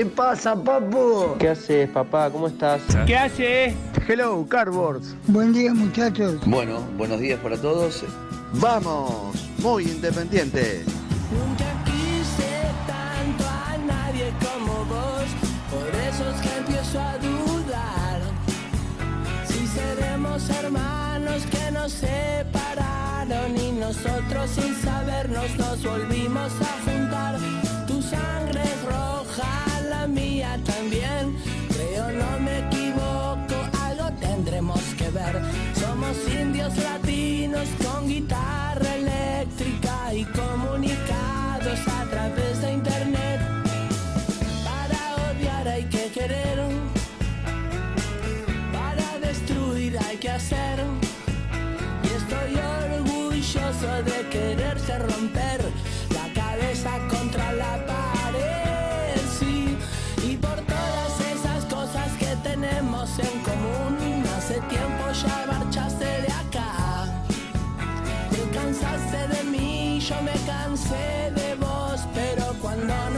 ¿Qué pasa, papu? ¿Qué haces, papá? ¿Cómo estás? ¿Qué hace? Hello, Cardboards. Buen día, muchachos. Bueno, buenos días para todos. Vamos, muy independiente. Nunca quise tanto a nadie como vos, por eso es que empiezo a dudar. Si seremos hermanos que nos separaron y nosotros sin sabernos nos volvimos a Somos indios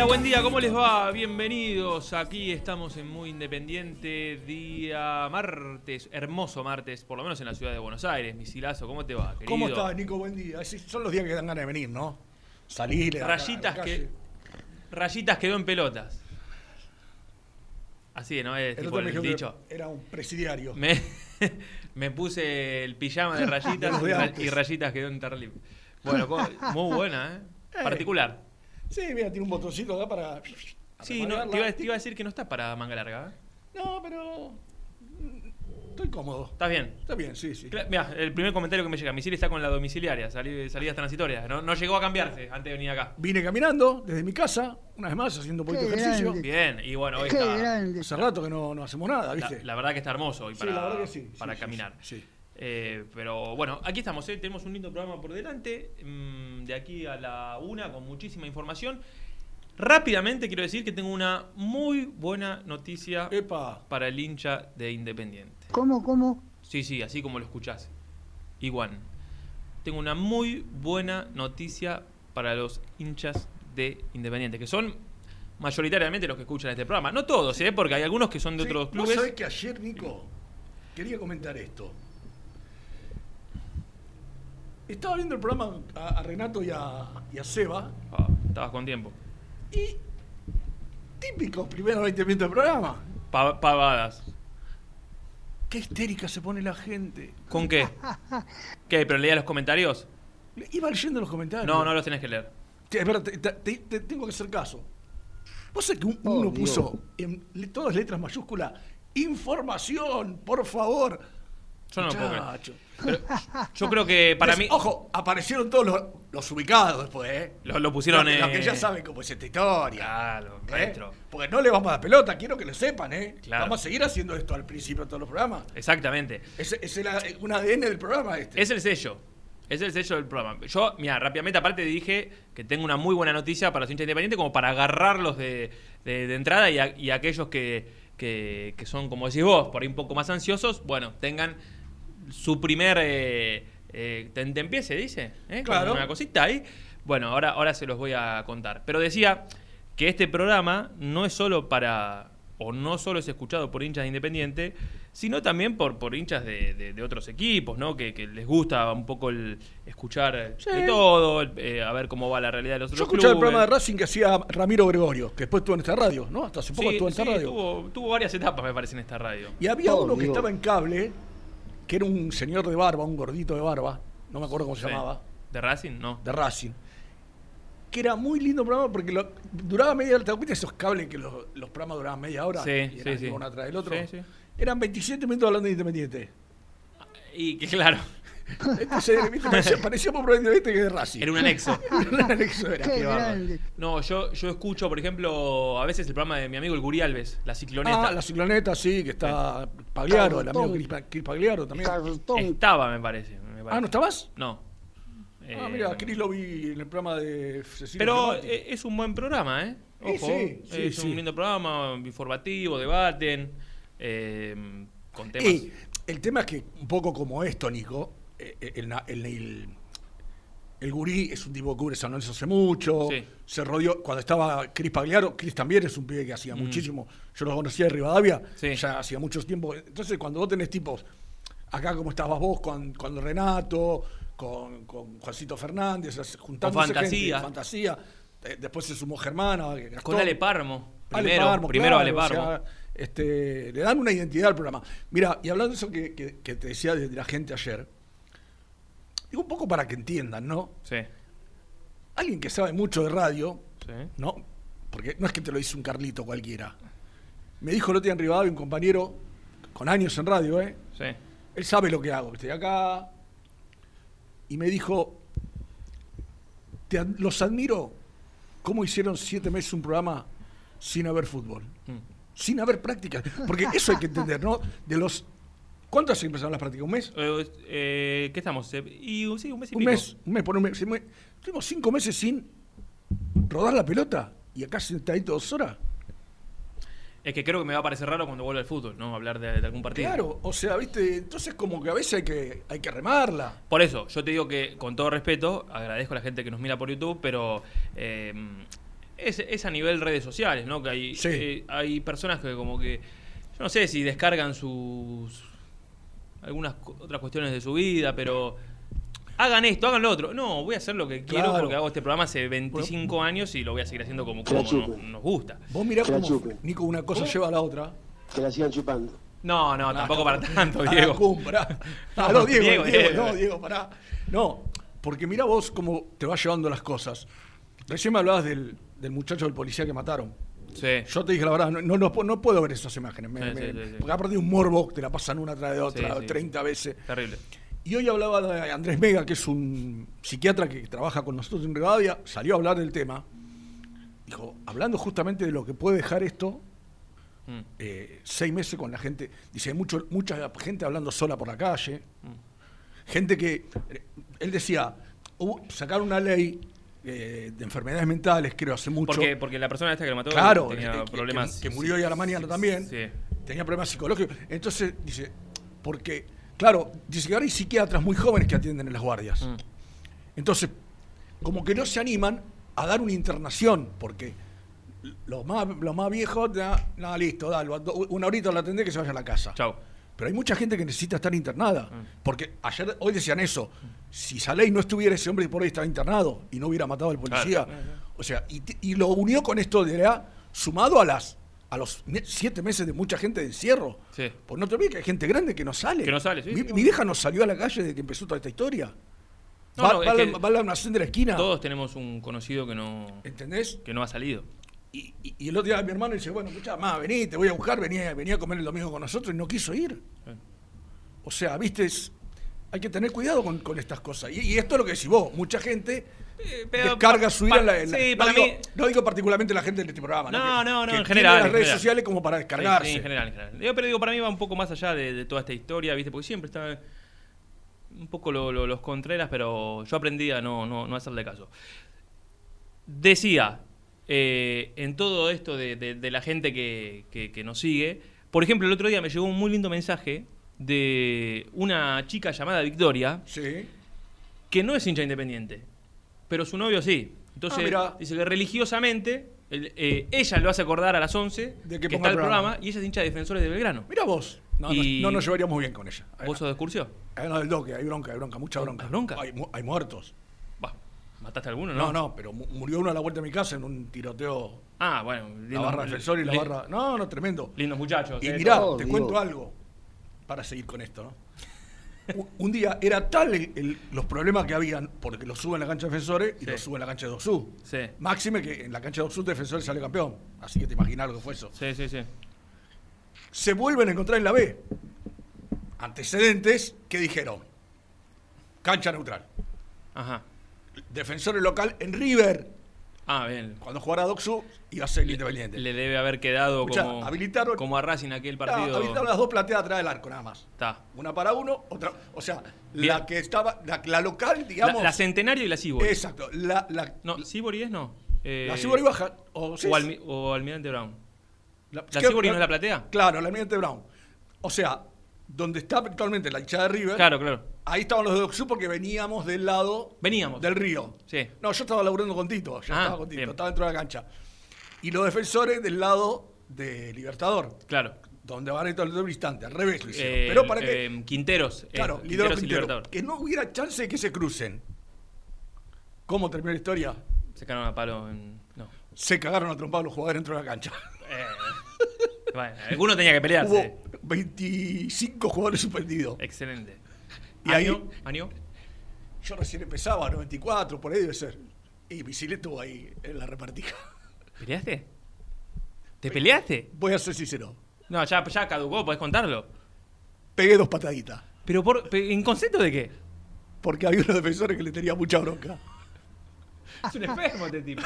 Hola, buen día, ¿cómo les va? Bienvenidos. Aquí estamos en Muy Independiente, día martes, hermoso martes, por lo menos en la ciudad de Buenos Aires. Misilazo, ¿cómo te va, querido? ¿Cómo estás, Nico? Buen día. Sí, son los días que dan ganas de venir, ¿no? Salir. a la- a la Rayitas calle. que. Rayitas quedó en pelotas. Así, ¿no? Es El tipo otro me el dijo que dicho. era un presidiario. Me, me puse el pijama de rayitas Los de y, ra- antes. y rayitas quedó en Terlip. Bueno, co- muy buena, ¿eh? Eh. Particular. Sí, mira, tiene un botoncito acá para. Sí, no, te, iba, te iba a decir que no está para manga larga. ¿eh? No, pero. mm, Estoy cómodo. ¿Estás bien? Está bien, sí, sí. Mira, el primer comentario que me llega, Misil está con la domiciliaria, sali- salidas transitorias. No, no llegó a cambiarse antes de venir acá. Vine caminando desde mi casa, una vez más, haciendo un poquito de Qué ejercicio. grande. Bien, y bueno, hoy Qué está. grande. Hace rato que no, no hacemos nada, La, ¿viste? la verdad que está hermoso hoy Sí, para, la verdad que sí, para sí, sí, caminar. sí. Eh, pero bueno, aquí estamos, ¿eh? tenemos un lindo programa por delante. mm, de aquí a la una con muchísima información. Rápidamente quiero decir que tengo una muy buena noticia Epa. para el hincha de Independiente. ¿Cómo, cómo? Sí, sí, así como lo escuchás. Igual. Tengo una muy buena noticia para los hinchas de Independiente, que son mayoritariamente los que escuchan este programa. No todos, ¿eh? porque hay algunos que son de Sí, otros Vos clubes. sabés que ayer, Nico, quería comentar esto. Estaba viendo el programa a, a Renato y a, y a Seba, Ah, estabas con tiempo. y típico primeros 20 minutos del programa. Pa- pavadas. Qué histérica se pone la gente. ¿Con qué? ¿Qué? ¿Pero leía los comentarios? Iba leyendo los comentarios. No, no los tenés que leer. Te, espera, te- te- te- te tengo que hacer caso. Vos sabés que un- Oh, uno Dios. puso en le- todas letras mayúsculas, información, por favor. Yo no lo puedo creer. Yo creo que para mí. Ojo, aparecieron todos los, los ubicados después, ¿eh? Lo, lo pusieron Los, que ya saben cómo es esta historia. Claro, ¿eh? Porque no le vamos a dar pelota, quiero que lo sepan, ¿eh? Claro. Vamos a seguir haciendo esto al principio de todos los programas. Exactamente. Es, es el- un ADN del programa este. Es el sello. Es el sello del programa. Yo, mira, rápidamente aparte dije que tengo una muy buena noticia para los hinchas independientes como para agarrarlos de, de- de entrada y, a- y aquellos que, que- que son, como decís vos, por ahí un poco más ansiosos, bueno, tengan su primer eh, eh, se dice, ¿eh? Claro. Una cosita ahí. Bueno, ahora, ahora se los voy a contar. Pero decía que este programa no es solo para, o no solo es escuchado por hinchas de Independiente, sino también por, por hinchas de, de- de otros equipos, ¿no? Que, que les gusta un poco el escuchar Sí. de todo, el, eh, a ver cómo va la realidad de los Yo otros escuchaba el clubes. programa de Racing que hacía Ramiro Gregorio, que después estuvo en esta radio, ¿no? Hasta hace poco Sí, estuvo en esta sí, radio. tuvo, tuvo varias etapas, me parece, en esta radio. Y había Oh, uno que estaba en cable, que era un señor de barba, un gordito de barba, no me acuerdo cómo se Sí. llamaba, ¿De Racing? No. de Racing. Que era muy lindo programa porque lo- duraba media hora. ¿Te das cuenta de esos cables que los, los programas duraban media hora? Sí, y eran sí, sí. uno atrás del otro. Sí, sí. Eran 27 minutos hablando de Independiente. Y que claro, Independiente que de Racing. era un anexo. un anexo era. Qué Qué bárbaro. grande. No, yo, yo escucho, por ejemplo, a veces el programa de mi amigo el Guri Alves, La Cicloneta. Ah, la cicloneta, sí, que está Pagliaro, el amigo. Cris Pa- Cris Pagliaro también. Cartón. Estaba, me parece. me parece. Ah, ¿no estabas? No. Ah, Eh, mira, Cris lo vi en el programa de Cecilia Pero Fermati. eh, es un buen programa, ¿eh? Sí, Ojo, sí, sí, es sí. un lindo programa, informativo, debaten, eh, con temas. Y el tema es que, un poco como esto, Nico, el, na- el, el, el gurí es un tipo que cubre San Lorenzo hace mucho. Sí. Se rodeó, cuando estaba Cris Pagliaro, Cris también es un pibe que hacía muchísimo. Yo lo conocía de Rivadavia, Mm. Sí. ya hacía mucho tiempo. Entonces, cuando vos tenés tipos, acá como estabas vos con, con Renato, con, con Juancito Fernández, así, juntándose gente, Fantasía. fantasía. eh, después se sumó Germana, Gastón. Con Ale Parmo. Ale Primero, Parmo, primero claro, Ale o Parmo. sea, este, le dan una identidad al programa. Mira, y hablando de eso que, que- que te decía de, de la gente ayer, digo un poco para que entiendan, ¿no? sí. Alguien que sabe mucho de radio, Sí. ¿no? Porque no es que te lo dice un Carlito cualquiera. Me dijo el otro día en Rivadavia un compañero con años en radio, ¿eh? Sí. Él sabe lo que hago, estoy acá. Y me dijo, "Te los admiro cómo hicieron siete meses un programa sin haber fútbol, Mm. sin haber prácticas. Porque eso hay que entender, ¿no? De los... ¿Cuánto hace que empezaron las prácticas? ¿Un mes? Eh, eh, ¿Qué estamos? Eh, Y un- sí, un mes y Un pico. mes, un mes, por un mes. Un mes. Tuvimos cinco meses sin rodar la pelota y acá sentadito dos horas. Es que creo que me va a parecer raro cuando vuelva al fútbol, ¿no? Hablar de, de algún partido. Claro, o sea, viste, entonces como que a veces hay que, hay que remarla. Por eso, yo te digo que, con todo respeto, agradezco a la gente que nos mira por YouTube, pero eh, es, es a nivel redes sociales, ¿no? Que hay, Sí. eh, hay personas que como que, yo no sé si descargan sus algunas otras cuestiones de su vida, pero hagan esto, hagan lo otro. No, voy a hacer lo que quiero Claro. porque hago este programa hace 25 años y lo voy a seguir haciendo como, nos, gusta. Vos mirá Que cómo, chupen. Nico, una cosa ¿Cómo? lleva a la otra. Que la sigan chupando. No, no, tampoco para tanto, Ah, Diego. Ah, No, no, Diego, Diego, Diego, Diego. no, Diego, pará. No, porque mirá vos cómo te vas llevando las cosas. Recién me hablabas del, del muchacho del policía que mataron. Sí. Yo te dije la verdad, no, no, no, no puedo ver esas imágenes. me- Sí, me-. Porque aparte de un morbo, te la pasan una tras de otra, Sí, sí. 30 veces. Terrible. Y hoy hablaba de Andrés Mega, que es un psiquiatra que trabaja con nosotros en Rivadavia, salió a hablar del tema. Dijo, hablando justamente de lo que puede dejar esto, Mm. eh, seis meses con la gente. Dice, hay mucho, mucha gente hablando sola por la calle. Gente que. eh, Él decía, sacaron una ley eh, de enfermedades mentales, creo, hace mucho. Porque, porque la persona esta que lo mató Claro, tenía eh, que- problemas. que, que murió hoy a la mañana también. Sí. Tenía problemas psicológicos. Entonces, dice, porque, claro, dice que ahora hay psiquiatras muy jóvenes que atienden en las guardias. Mm. Entonces, como que no se animan a dar una internación, porque los más, los más viejos, nada, nada, listo, dale, una horita la atendé que se vaya a la casa. Chau. Pero hay mucha gente que necesita estar internada. Porque ayer, hoy decían eso. Si esa ley no estuviera, ese hombre por ahí estaba internado y no hubiera matado al policía. O sea, y, lo unió con esto de la sumado a las a los siete meses de mucha gente de encierro. Sí. Pues no te olvides que hay gente grande que no sale. Que no sale, sí, Mi, sí, mi vieja no salió a la calle desde que empezó toda esta historia. No, va, no, va a la- va a la almacén de la esquina. Todos tenemos un conocido que no, ¿Entendés? que no ha salido. Y, y- y el otro día mi hermano dice, bueno, escucha, más, vení, te voy a buscar, venía, venía a comer el domingo con nosotros y no quiso ir. Sí. O sea, viste, es- hay que tener cuidado con, con estas cosas. Y, y esto es lo que decís vos, mucha gente Eh, pero descarga su ira en la, en la- sí, no, para digo, mí- no digo particularmente la gente de este programa. No, no, no, que en tiene general, las en redes general. sociales como para descargarse. Sí, sí, en general, en general. Yo, pero digo, para mí va un poco más allá de, de toda esta historia, ¿viste? Porque siempre está un poco lo- lo- los contreras, pero yo aprendí a no, no, no hacerle caso. Decía, eh, en todo esto de, de- de la gente que, que- que nos sigue, por ejemplo, el otro día me llegó un muy lindo mensaje de una chica llamada Victoria, Sí. que no es hincha independiente, pero su novio sí. Entonces, Ah, dice que religiosamente el- eh, ella lo hace acordar a las 11 De que que está el programa, programa. y ella es hincha de defensores de Belgrano. Mira vos. No, Y- no, no nos llevaríamos bien con ella. ¿Vos sos de excursio? Hay una del doque, hay bronca, hay bronca, mucha bronca. ¿Hay bronca? Hay, mu- hay muertos. ¿Mataste a alguno, No, no? no, pero mu- murió uno a la vuelta de mi casa en un tiroteo. Ah, bueno. La lindo- barra defensor y la li- barra. No, no, tremendo. Lindos muchachos. Y eh, mirá, Oh, te cuento algo para seguir con esto, ¿no? Un- Un día era tal el- el- los problemas que habían, porque lo suben en la cancha de defensores y Sí. lo suben en la cancha de Doxú. Sí. Máxime que en la cancha de Doxú defensores sale campeón. Así que te imaginas lo que fue eso. Sí, sí, sí. Se vuelven a encontrar en la B. Antecedentes que dijeron. Cancha neutral. Ajá. Defensores local en River. Ah, bien. Cuando jugara Doxú iba a ser el Independiente. Le debe haber quedado Escuchá, como, habilitaron- como a Racing aquel partido. habilitaron las dos plateas atrás del arco, nada más. Está. Una para uno, otra. O sea, Bien. la que estaba. La, la local, digamos. la Centenario y la Sibori. exacto. La, la, No, Sibori es no. Eh, la Sibori baja. O, o, Almi- o Almirante Brown. la, ¿La no es la platea? Claro, la Almirante Brown. O sea, donde está actualmente la hinchada de River. Claro, claro. Ahí estaban los de Doxú porque veníamos del lado. Veníamos. Del río. Sí. No, yo estaba laburando con Tito. Yo Ah, estaba con Tito. bien. Estaba dentro de la cancha. Y los defensores del lado de Libertador. Claro. Donde van a ir todo el instante. Al revés lo hicieron. Eh, Pero para que. eh, Quinteros. eh, Claro, Quinteros y. Libertador. Que no hubiera chance de que se crucen. ¿Cómo terminó la historia? Se cagaron a palo en. No. Se cagaron a trompar los jugadores dentro de la cancha. Eh, bueno, alguno tenía que pelearse. Hubo 25 jugadores suspendidos. Excelente. Y ahí- ¿Año? ¿Año? Yo recién empezaba, 94, por ahí debe ser. Y Misil estuvo ahí en la repartija. ¿Peleaste? ¿Te peleaste? Voy a ser sincero. No, ya, ya caducó, podés contarlo. Pegué dos pataditas. ¿Pero por, en concepto de qué? Porque había unos defensores que le tenía mucha bronca. Es un enfermo este tipo.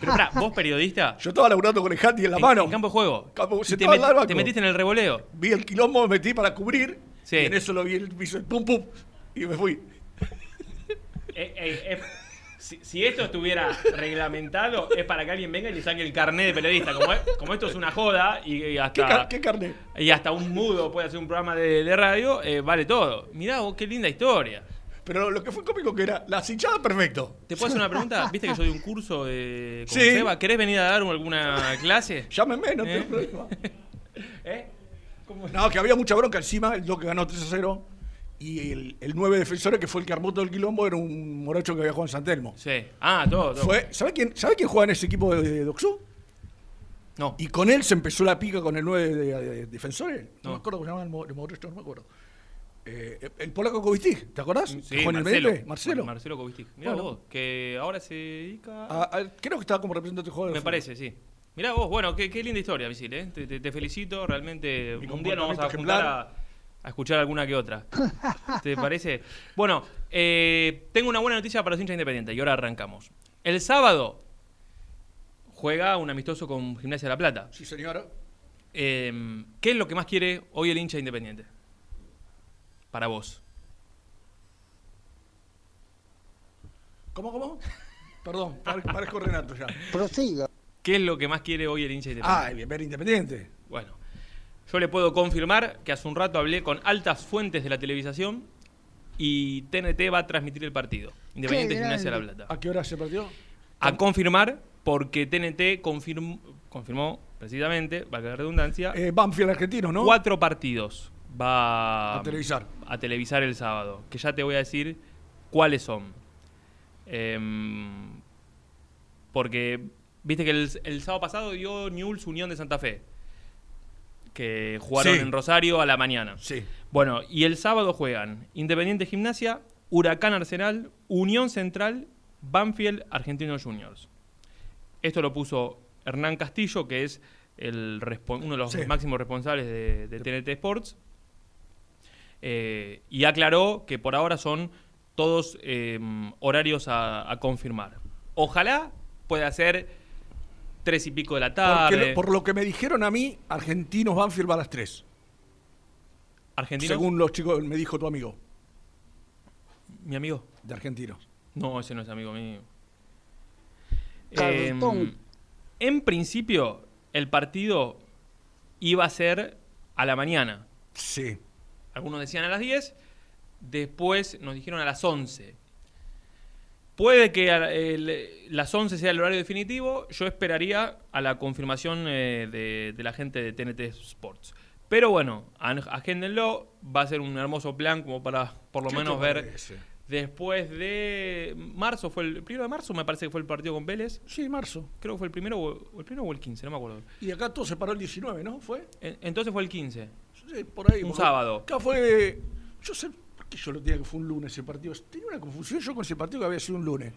Pero pará, vos periodista. Yo estaba laburando con el handy en la en- mano. En campo de juego. Campo- Y te, banco. te metiste en el revoleo. Vi el quilombo, me metí para cubrir. Sí. Y en eso lo vi, el hizo el pum pum. Y me fui. Eh, eh, eh, si, si esto estuviera reglamentado, es para que alguien venga y le saque el carnet de periodista. Como, es- como esto es una joda y, y ¿Qué, hasta. car- qué carne? Y hasta un mudo puede hacer un programa de, de radio, eh, vale todo. Mirá vos, qué linda historia. Pero lo que fue cómico que era la hinchada perfecto. ¿Te puedo hacer una pregunta? ¿Viste que yo doy un curso de, con Sí. Seba? ¿Querés venir a dar alguna clase? Llámenme, no ¿Eh? tengo problema. ¿Eh? ¿Cómo? No, que había mucha bronca encima, el que ganó 3 a 0. Y el, el 9 defensores, que fue el que armó todo el quilombo, era un morocho que había jugado en San Telmo. Sí. Ah, todo, todo. Fue, ¿sabe quién, ¿Sabe quién juega en ese equipo de, de Doxú? No. Y con él se empezó la pica con el 9 de, de- de defensores. No, No. me acuerdo cómo se llama el morocho, no me acuerdo. Eh, el polaco Kovistik, ¿te acordás? Sí, el Marcelo. Marcelo. Marcelo Kovistik. Mirá Bueno. vos, que ahora se dedica... A- a- creo que estaba como representante de jugador. Me parece, sí. Mirá vos, bueno, qué, qué linda historia, Misil, ¿eh? Te, te- te felicito, realmente. Mi un día nos vamos a juntar a escuchar alguna que otra. ¿Te parece? Bueno, eh, tengo una buena noticia para los hinchas independientes y ahora arrancamos. El sábado juega un amistoso con Gimnasia de la Plata. Sí, señora. Eh, ¿Qué es lo que más quiere hoy el hincha independiente? Para vos. ¿Cómo, cómo? Perdón, pare- parezco Renato ya. Prosiga. ¿Qué es lo que más quiere hoy el hincha independiente? Ah, bien, ver Independiente. Bueno, yo le puedo confirmar que hace un rato hablé con altas fuentes de la televisación y TNT va a transmitir el partido. Independiente Gimnasia de la. Plata. ¿A qué hora se perdió? A confirmar porque TNT confirm- confirmó precisamente, valga la redundancia, Eh, Banfield argentino, ¿no? cuatro partidos va A televisar. a televisar el sábado, que ya te voy a decir cuáles son. Em, porque viste que el, el sábado pasado dio Newell's Unión de Santa Fe, que jugaron Sí. en Rosario a la mañana. Sí. Bueno, y el sábado juegan Independiente Gimnasia, Huracán Arsenal, Unión Central, Banfield Argentinos Juniors. Esto lo puso Hernán Castillo, que es el uno de los Sí. máximos responsables de, de TNT Sports. Eh, y aclaró que por ahora son todos eh, horarios a, a confirmar. Ojalá pueda ser tres y pico de la tarde. lo- por lo que me dijeron a mí, argentinos van a firmar a las 3. ¿Argentinos? Según los chicos, me dijo tu amigo, ¿Mi amigo? de argentinos. No, ese no es amigo mío. Em, en principio, el partido iba a ser a la mañana. Sí. Algunos decían a las 10, después nos dijeron a las 11. Puede que a- el- las 11 sea el horario definitivo, yo esperaría a la confirmación eh, de, de la gente de TNT Sports. Pero bueno, agéndenlo, va a ser un hermoso plan como para por lo ¿Qué menos ver después de marzo, fue el, primero de marzo me parece que fue el partido con Vélez, Sí, marzo. creo que fue el primero o, el primero o el 15, no me acuerdo. Y acá todo se paró el 19, ¿no? ¿Fue? En- entonces fue el 15. Sí, por ahí. Un porque sábado. Acá fue. Yo sé. ¿Por qué yo lo tenía que fue un lunes ese partido? Tenía una confusión yo con ese partido que había sido un lunes.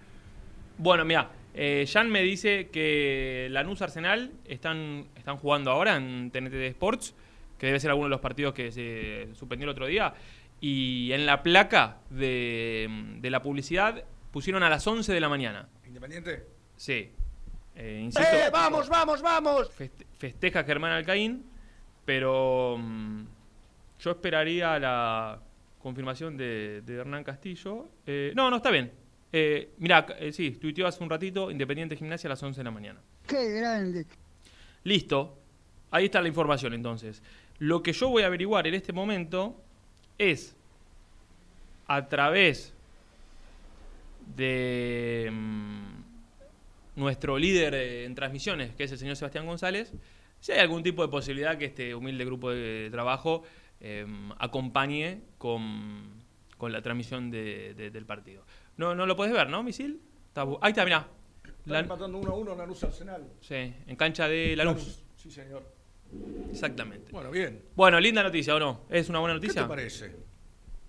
Bueno, mira, eh, Jan me dice que Lanús Arsenal están, están jugando ahora en TNT Sports, que debe ser alguno de los partidos que se suspendió el otro día. Y en la placa de, de la publicidad pusieron a las 11 de la mañana. ¿Independiente? Sí. Eh, insisto, ¡Eh! ¡Vamos, vamos, vamos! feste- festeja Germán Alcaín, pero mm, yo esperaría la confirmación de, de Hernán Castillo. Eh, no, no, está bien. Eh, mirá, eh, sí, tuiteó hace un ratito, Independiente Gimnasia a las 11 de la mañana. Qué grande. Listo. Ahí está la información entonces. Lo que yo voy a averiguar en este momento es a través de mm, nuestro líder eh, en transmisiones, que es el señor Sebastián González, si hay algún tipo de posibilidad que este humilde grupo de trabajo eh, acompañe con, con la transmisión de- de- del partido. No, no lo puedes ver, ¿no, Misil? Está Ahí está, mirá. Están empatando 1 a 1 Lanús Arsenal. sí, en cancha de Lanús. Sí, señor. Exactamente. Bueno, bien. Bueno, linda noticia, ¿o no? ¿Es una buena ¿Qué noticia? te parece?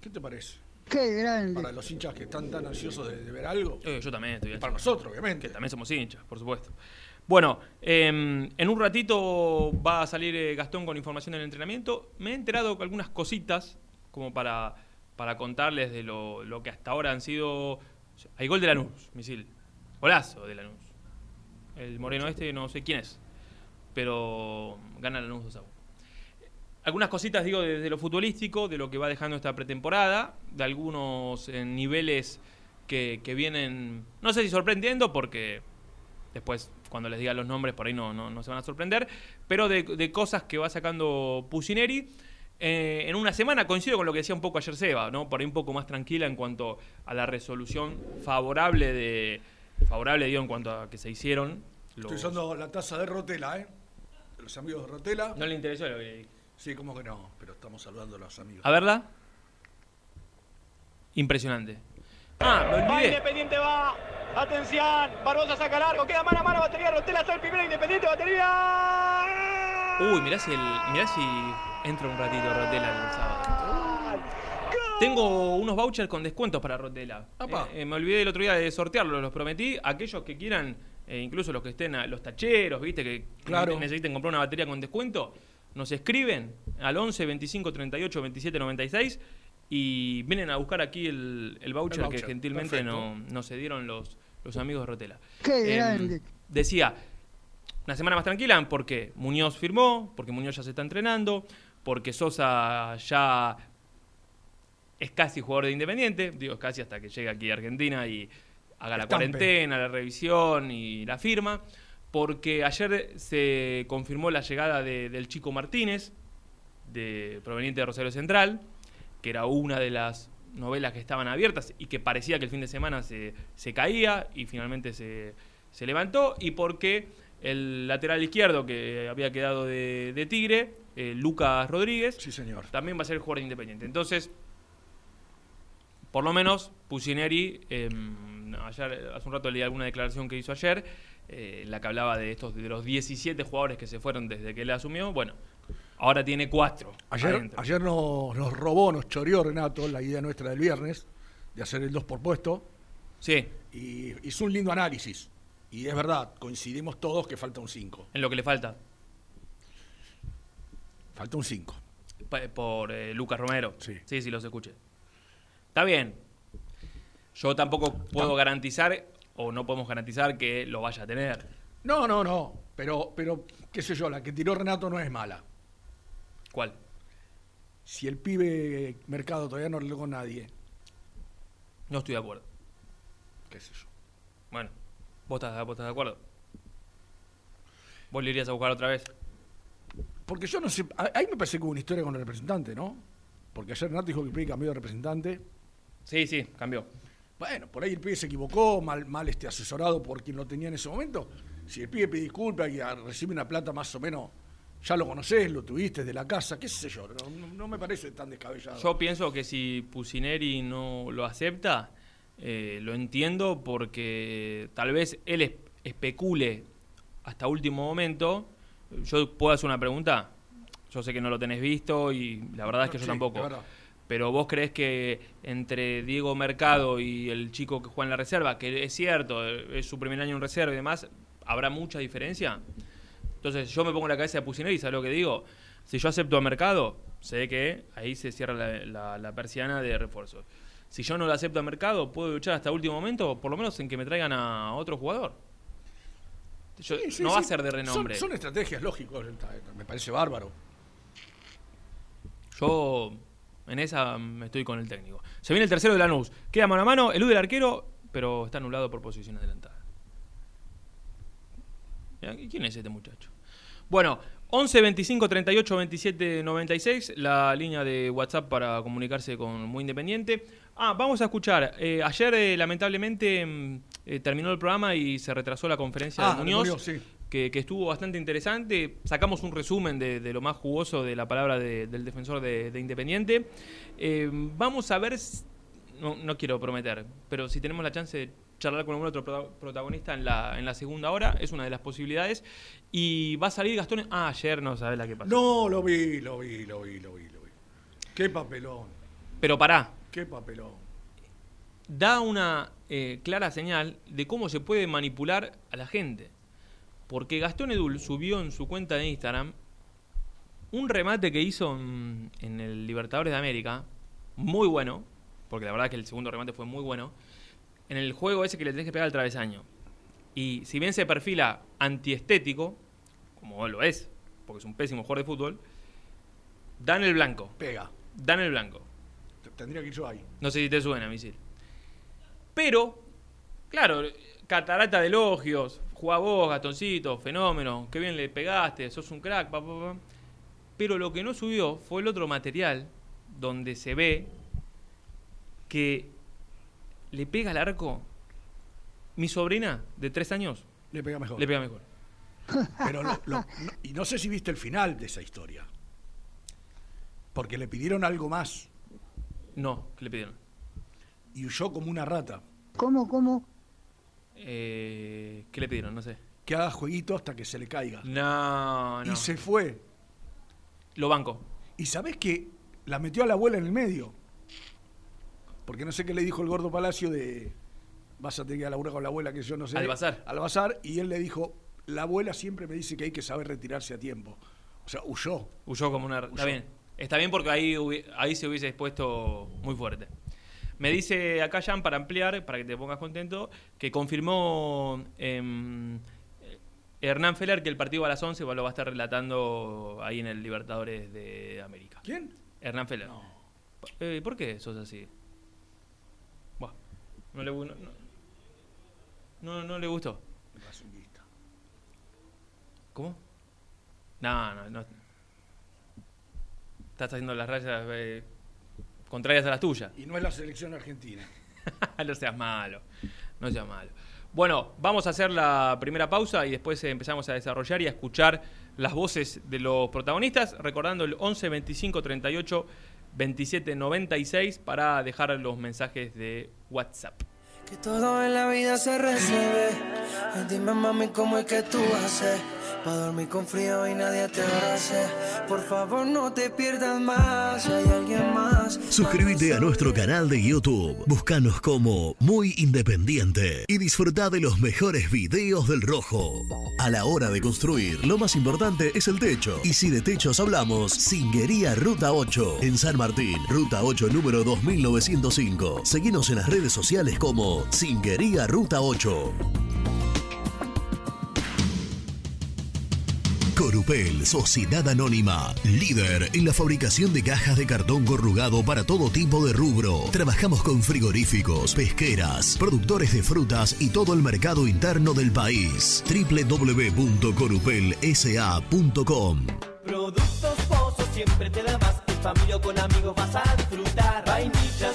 ¿Qué te parece? Qué grande. Para los hinchas que están tan ansiosos de, de ver algo. Eh, yo también estoy Y para nosotros, obviamente. Que también somos hinchas, por supuesto. Bueno, em, en un ratito va a salir eh, Gastón con información del entrenamiento. Me he enterado con algunas cositas, como para, para contarles de lo, que hasta ahora han sido... Hay gol de Lanús, misil. Golazo de Lanús. El moreno este no sé quién es, pero gana Lanús 2 a 1. Algunas cositas, digo, desde lo futbolístico, de lo que va dejando esta pretemporada, de algunos eh, niveles que vienen, no sé si sorprendiendo, porque después cuando les diga los nombres por ahí no, no, no se van a sorprender, pero de, de cosas que va sacando Pusineri. Eh, en una semana coincido con lo que decía un poco ayer Seba, ¿no? Por ahí un poco más tranquila en cuanto a la resolución favorable de. Favorable, digo, en cuanto a que se hicieron. los- Estoy usando la taza de Rotela, ¿eh? De los amigos de Rotela. No le interesó lo que. Sí, como que no, pero estamos saludando a los amigos. A verla. Impresionante. Ah, Va olvidé. Independiente va. Atención. Barbosa saca largo. Queda mano a mano. Batería. Rotela está el primero. Independiente. Batería. Uy, mirá si, el, mirá si entra un ratito Rotela el sábado. Tengo unos vouchers con descuentos para Rotela. Eh, eh, me olvidé el otro día de sortearlos, los prometí. Aquellos que quieran, eh, incluso los que estén, a- los tacheros, ¿viste? Que Claro. necesiten comprar una batería con descuento, nos escriben al 11 25 38 27 96 y vienen a buscar aquí el, el voucher, El voucher, que gentilmente perfecto. no, nos cedieron los, los amigos de Rotela. Qué Em, grande. Decía, una semana más tranquila porque Muñoz firmó, porque Muñoz ya se está entrenando, porque Sosa ya es casi jugador de Independiente, digo, es casi hasta que llegue aquí a Argentina y haga la Estampe. cuarentena, la revisión y la firma, porque ayer se confirmó la llegada de- del chico Martínez, de, proveniente de Rosario Central, que era una de las novelas que estaban abiertas y que parecía que el fin de semana se, se caía y finalmente se, se levantó, y porque el lateral izquierdo que había quedado de, de Tigre, eh, Lucas Rodríguez, Sí, señor. también va a ser jugador de Independiente. Entonces, por lo menos, Pusineri, eh, ayer, hace un rato leí alguna declaración que hizo ayer, eh, en la que hablaba de estos de los 17 jugadores que se fueron desde que él asumió. Bueno, ahora tiene cuatro. Ayer, ayer nos, nos robó, nos choreó Renato la idea nuestra del viernes de hacer el 2 por puesto Sí, y hizo un lindo análisis. Y es verdad, coincidimos todos que falta un 5. en lo que le falta. Falta un 5. Pa- Por eh, Lucas Romero. Sí. sí, sí, los escuché. Está bien. Yo tampoco puedo garantizar, o no podemos garantizar que lo vaya a tener. No, no, no. Pero, pero, qué sé yo, la que tiró Renato no es mala. ¿Cuál? Si el pibe Mercado todavía no con nadie, No estoy de acuerdo. qué sé yo. Bueno, ¿vos estás, vos estás de acuerdo? ¿Vos le irías a buscar otra vez? Porque yo no sé, ahí me parece que hubo una historia con el representante, ¿no? Porque ayer Renato dijo que el pibe cambió de representante. Sí, sí, cambió. Bueno, por ahí el pibe se equivocó, mal, mal este asesorado por quien lo tenía en ese momento. Si el pibe pide disculpas y recibe una plata más o menos, ya lo conocés, lo tuviste de la casa, qué sé yo, no, no- me parece tan descabellado. Yo pienso que si Pusineri no lo acepta, eh, lo entiendo porque tal vez él es- especule hasta último momento. Yo puedo hacer una pregunta. Yo sé que no lo tenés visto y la verdad es que No, yo sí, tampoco. Pero vos crees que entre Diego Mercado y el chico que juega en la reserva, que es cierto, es su primer año en reserva y demás, ¿habrá mucha diferencia? Entonces yo me pongo la cabeza de Pusineri ¿sabes lo que digo? Si yo acepto a Mercado, sé que ahí se cierra la, la- la persiana de refuerzo. Si yo no lo acepto a Mercado, puedo luchar hasta último momento, por lo menos en que me traigan a otro jugador. Yo- Sí, sí, no va a ser de renombre. Son, son estrategias lógicas, me parece bárbaro. Yo en esa me estoy con el técnico. Se viene el tercero de Lanús. Queda mano a mano, elude el arquero, pero está anulado por posición adelantada. Mirá, ¿y ¿Quién es este muchacho? Bueno, 11 25 38 27 96, la línea de WhatsApp para comunicarse con Muy Independiente. Ah, vamos a escuchar. eh, ayer, eh, lamentablemente, mm, eh, terminó el programa y se retrasó la conferencia Ah, de Muñoz Muñoz, sí. que, que estuvo bastante interesante. Sacamos un resumen de, de lo más jugoso de la palabra de- del defensor de, de Independiente. Vamos a ver, si- no, no quiero prometer, pero si tenemos la chance de charlar con algún otro prota- protagonista en la, en la segunda hora, es una de las posibilidades. Y va a salir Gastón. Ah, ayer no sabes la que pasó. No, lo vi, lo vi, lo vi, lo vi, lo vi. Qué papelón, Pero pará, qué papelón. da una eh, clara señal de cómo se puede manipular a la gente. Porque Gastón Edul subió en su cuenta de Instagram un remate que hizo en, en el Libertadores de América, muy bueno, porque la verdad que el segundo remate fue muy bueno, en el juego ese que le tenés que pegar al travesaño. Y si bien se perfila antiestético, como lo es, porque es un pésimo jugador de fútbol, dan el blanco, Pega. dan el blanco. Tendría que ir yo ahí. No sé si te suena, misil. Pero, claro, catarata de elogios. Jugá vos, Gastoncito, fenómeno. Qué bien le pegaste, sos un crack. pa, pa, pa. Pero lo que no subió fue el otro material donde se ve que le pega al arco. Mi sobrina de tres años Le pega mejor. le pega mejor. Pero lo- lo- no- y no sé si viste el final de esa historia. Porque le pidieron algo más No, ¿qué le pidieron? y huyó como una rata. ¿Cómo, cómo? Eh, ¿Qué le pidieron? No sé. Que haga jueguito hasta que se le caiga. No, no. Y se fue. Lo banco. Y sabés que la metió a la abuela en el medio. Porque no sé qué le dijo el gordo Palacio de vas a tener que ir a laburar con la abuela, que yo no sé. Al bazar. Al bazar. Y él le dijo, la abuela siempre me dice que hay que saber retirarse a tiempo. O sea, huyó. Huyó como una... Está bien. Está bien porque ahí, ahí se hubiese expuesto muy fuerte. Me dice acá Jan, para ampliar, para que te pongas contento, que confirmó em, Hernán Feller que el partido a las 11 lo va a estar relatando ahí en el Libertadores de América. ¿Quién? Hernán Feller. No. Eh, ¿Por qué sos así? No, le, no, no- no- no le gustó. ¿Cómo? No, no, no. Estás haciendo las rayas eh, contrarias a las tuyas. Y no es la selección argentina. no seas malo. No seas malo. Bueno, vamos a hacer la primera pausa y después empezamos a desarrollar y a escuchar las voces de los protagonistas, recordando el 11 25 38 27 96 para dejar los mensajes de WhatsApp. Que todo en la vida se resuelve. Dime, mami, cómo es que tú haces. Pa' dormir con frío y nadie te abrace. Por favor, no te pierdas más. Hay alguien más. Suscríbete a nuestro canal de YouTube. Búscanos como Muy Independiente y disfruta de los mejores videos del Rojo. A la hora de construir, lo más importante es el techo. Y si de techos hablamos, Singuería Ruta 8 en San Martín, Ruta 8 número 2905. Seguinos en las redes sociales como Singuería Ruta 8. Corupel, Sociedad Anónima, líder en la fabricación de cajas de cartón corrugado para todo tipo de rubro. Trabajamos con frigoríficos, pesqueras, productores de frutas y todo el mercado interno del país. www.corupelsa.com Productos Pozos siempre te da más. En familia o con amigos vas a disfrutar. Vainillas,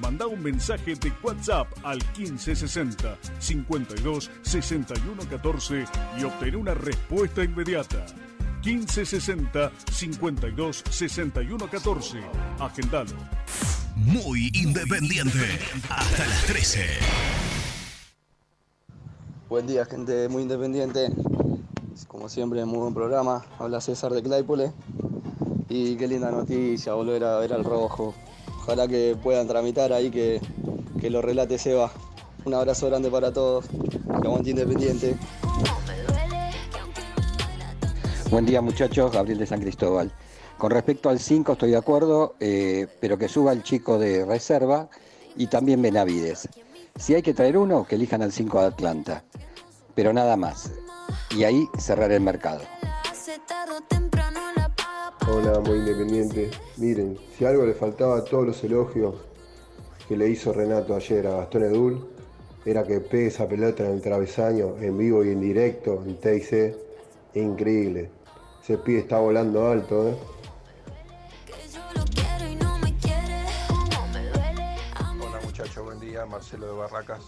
Manda un mensaje de WhatsApp al 1560 52 61 14 y obtén una respuesta inmediata. 1560 52 61 14. Agendalo. Muy independiente. Hasta las 13. Buen día, gente muy independiente. Como siempre, muy buen programa. Habla César de Claypole. Y qué linda noticia volver a ver al rojo. Ojalá que puedan tramitar ahí que, que lo relate Seba. Un abrazo grande para todos. Que aguante independiente. Buen día muchachos, Gabriel de San Cristóbal. Con respecto al 5 estoy de acuerdo, eh, pero que suba el chico de reserva y también Benavides. Si hay que traer uno, que elijan al 5 de Atlanta. Pero nada más. Y ahí cerrar el mercado. Hola, muy independiente. Miren, si algo le faltaba a todos los elogios que le hizo Renato ayer a Gastón Edul, era que pegue esa pelota en el travesaño, en vivo y en directo, en TIC. Increíble. Ese pibe está volando alto, ¿eh? Hola muchachos, buen día. Marcelo de Barracas.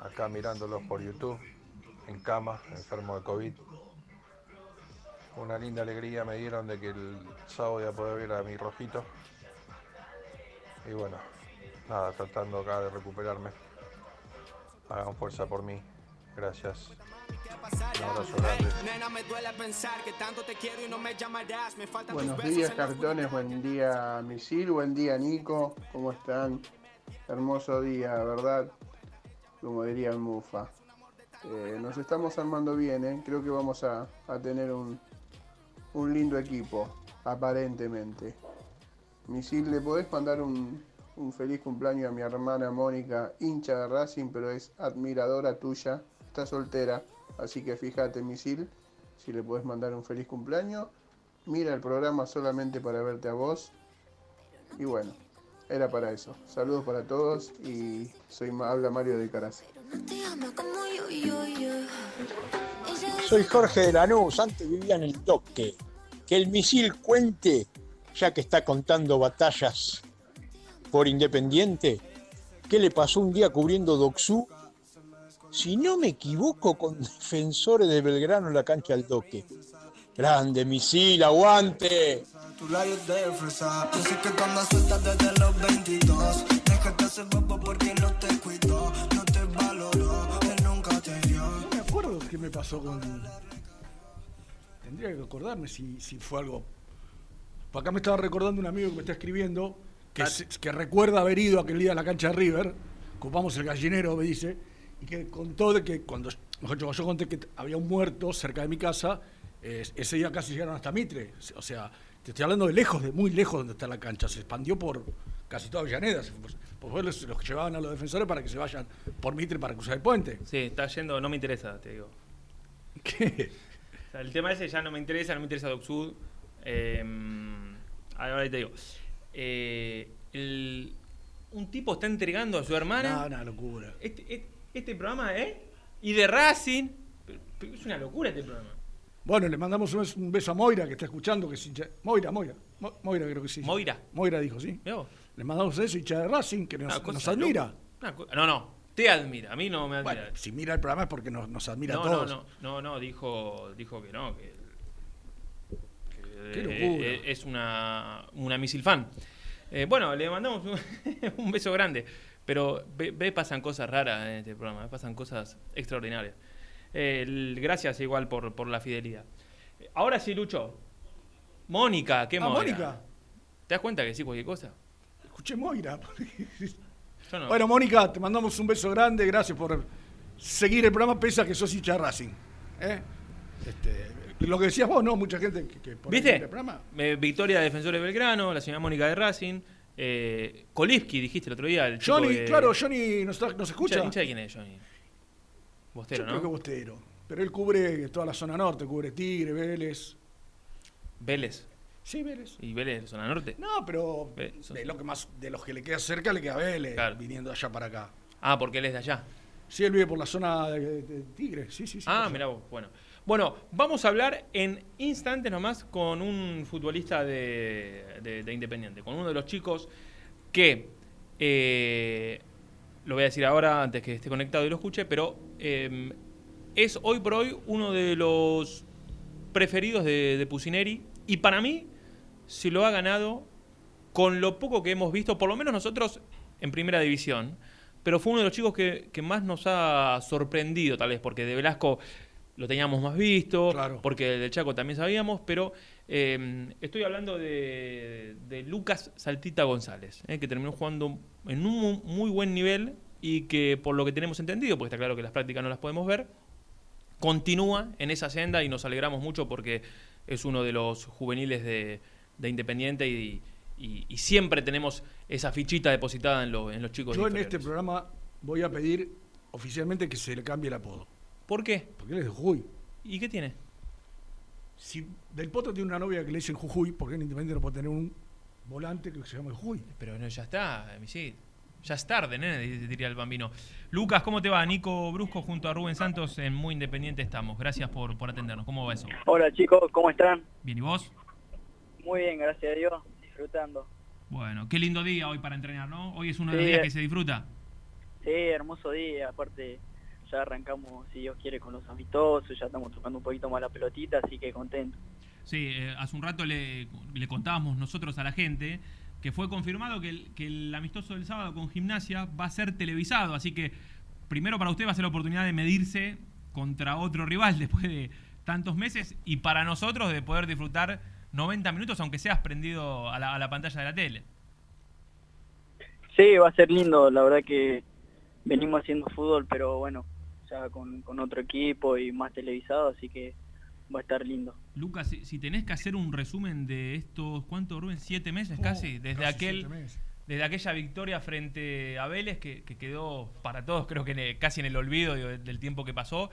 Acá mirándolos por YouTube, en cama, enfermo de COVID. Una linda alegría me dieron de que el sábado ya poder ver a mi rojito. Y bueno, nada, tratando acá de recuperarme. Hagan fuerza por mí. Gracias. Buenos días, cartones. Buen día, Misil. Buen día, Nico. ¿Cómo están? Hermoso día, ¿verdad? Como diría el Mufa. Eh, nos estamos armando bien, ¿eh? Creo que vamos a, a tener un, un lindo equipo, aparentemente. Misil, ¿le podés mandar un, un feliz cumpleaños a mi hermana Mónica, hincha de Racing, pero es admiradora tuya? Está soltera, así que fíjate, Misil, si le podés mandar un feliz cumpleaños. Mira el programa solamente para verte a vos. Y bueno, era para eso. Saludos para todos y soy habla Mario de Caraz. Soy Jorge de Lanús, antes vivía en el toque. Que el misil cuente, ya que está contando batallas por Independiente, qué le pasó un día cubriendo Doxú, si no me equivoco, con defensores de Belgrano en la cancha del toque. Grande misil, aguante. Tu labios de fresa Yo sé que tú andas suelta desde los 22 Déjate ese bobo porque no te me pasó con. Tendría que acordarme si, si fue algo. Por acá me estaba recordando un amigo que me está escribiendo que, se- que recuerda haber ido aquel día a la cancha de River. Ocupamos el gallinero, me dice. Y que contó de que cuando. Dicho, yo conté que había un muerto cerca de mi casa. eh, ese día casi llegaron hasta Mitre. O sea, Te estoy hablando de lejos, de muy lejos donde está la cancha. Se expandió por casi toda Avellaneda. se fue- Por fue los, los que llevaban a los defensores para que se vayan por Mitre para cruzar el puente. Sí, está yendo, no me interesa, te digo. ¿Qué? O sea, el tema ese ya no me interesa, no me interesa Doc Sud. Eh, ahora te digo. Eh, el- un tipo está entregando a su hermana. No, una locura. Este, este, este programa, ¿eh? Y de Racing. Pero- pero es una locura este programa. Bueno, le mandamos un beso, a Moira que está escuchando. que es hincha- Moira, Moira. Mo- Moira creo que sí. Moira. Moira dijo, sí. Le mandamos eso, hincha de Racing, que nos, nos admira. Una no, no, te admira, a mí no me admira. Bueno, si mira el programa es porque nos, nos admira no, a todos. no, no, no, no, dijo, dijo que no, que, que, Qué eh, locura. eh, es una, una misil fan. Eh, bueno, le mandamos un, un beso grande, pero ve, ve, pasan cosas raras en este programa, pasan cosas extraordinarias. Eh, el- gracias igual por, por la fidelidad. Eh, Ahora sí, Lucho. Mónica, ¿qué Ah, Mónica? Mónica. ¿Te das cuenta que sí cualquier cosa? Escuché Moira. No. Bueno, Mónica, te mandamos un beso grande. Gracias por seguir el programa, pese a que sos hincha Racing. ¿eh? Este, lo que decías vos, ¿no? Mucha gente que, que por ¿Viste? el programa. Eh, Victoria de Defensores de Belgrano, la señora Mónica de Racing, eh, Kolivsky, dijiste el otro día. El Johnny, de- claro, Johnny nos, nos escucha. ¿Hincha, hincha de quién es Johnny? Bostero, Yo creo ¿no? que Bostero. Pero él cubre toda la zona norte, cubre Tigre, Vélez. Vélez. Sí, Vélez. ¿Y Vélez, zona norte? No, pero Ve- de lo que más, de los que le queda cerca le queda Vélez, viniendo de allá para acá. Ah, porque él es de allá. Sí, él vive por la zona de, de Tigre, sí, sí, sí. Ah, mira vos, bueno. Bueno, vamos a hablar en instantes nomás con un futbolista de, de- de Independiente, con uno de los chicos que, eh, lo voy a decir ahora antes que esté conectado y lo escuche, pero eh, es hoy por hoy uno de los preferidos de, de Pusineri y para mí se lo ha ganado con lo poco que hemos visto, por lo menos nosotros en primera división, pero fue uno de los chicos que, que más nos ha sorprendido, tal vez, porque de Velasco lo teníamos más visto, porque del Chaco también sabíamos, pero eh, estoy hablando de, de Lucas Saltita González, eh, que terminó jugando en un mu- muy buen nivel y que por lo que tenemos entendido, porque está claro que las prácticas no las podemos ver, continúa en esa senda y nos alegramos mucho porque es uno de los juveniles de, de Independiente y, y- y siempre tenemos esa fichita depositada en, lo- en los chicos. Yo en este programa voy a pedir oficialmente que se le cambie el apodo. ¿Por qué? Porque él es de Jujuy. ¿Y qué tiene? Si Del Potro tiene una novia que le dicen Jujuy, porque en Independiente no puede tener un volante que se llama Jujuy. Pero no, ya está, misil. Ya es tarde, nene, di- diría el bambino. Lucas, ¿cómo te va? Nico Brusco junto a Rubén Santos en Muy Independiente estamos. Gracias por, por atendernos. ¿Cómo va eso? Hola chicos, ¿cómo están? Bien, ¿y vos? Muy bien, gracias a Dios, disfrutando. Bueno, qué lindo día hoy para entrenar, ¿no? Hoy es uno de los Sí, días eh. que se disfruta. Sí, hermoso día, aparte ya arrancamos, si Dios quiere, con los amistosos, ya estamos tocando un poquito más la pelotita, así que contento. Sí, eh, hace un rato le, le contábamos nosotros a la gente que fue confirmado que el, que el amistoso del sábado con gimnasia va a ser televisado, así que primero para usted va a ser la oportunidad de medirse contra otro rival después de tantos meses y para nosotros de poder disfrutar 90 minutos aunque seas prendido a la, a la pantalla de la tele. Sí, va a ser lindo, la verdad que venimos haciendo fútbol, pero bueno, ya con, con otro equipo y más televisado, así que va a estar lindo. Lucas, si, si tenés que hacer un resumen de estos, ¿cuánto, Rubén? ¿Siete meses Oh, casi? Desde casi aquel... Desde aquella victoria frente a Vélez, que, que quedó para todos, creo que en el- casi en el olvido digo, del tiempo que pasó.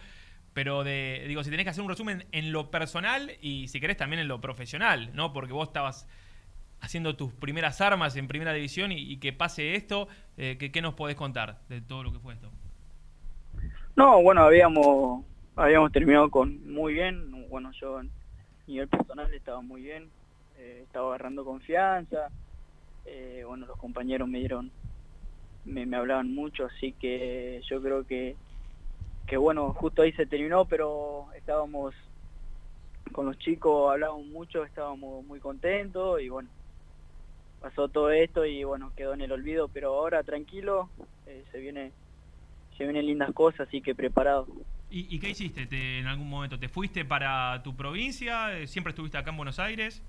Pero de, digo, si tenés que hacer un resumen en lo personal y si querés también en lo profesional, ¿no? Porque vos estabas haciendo tus primeras armas en primera división y, que pase esto, eh, ¿qué, qué nos podés contar de todo lo que fue esto? No, bueno, habíamos habíamos terminado con muy bien, bueno, yo a nivel personal estaba muy bien, eh, estaba agarrando confianza, eh, bueno, los compañeros me dieron, me, me hablaban mucho, así que yo creo que, que bueno, justo ahí se terminó, pero estábamos con los chicos, hablábamos mucho, estábamos muy contentos y bueno, pasó todo esto y bueno, quedó en el olvido, pero ahora tranquilo, eh, se viene se vienen lindas cosas, así que preparado. ¿Y, y qué hiciste te- en algún momento? ¿Te fuiste para tu provincia? Eh, ¿Siempre estuviste acá en Buenos Aires?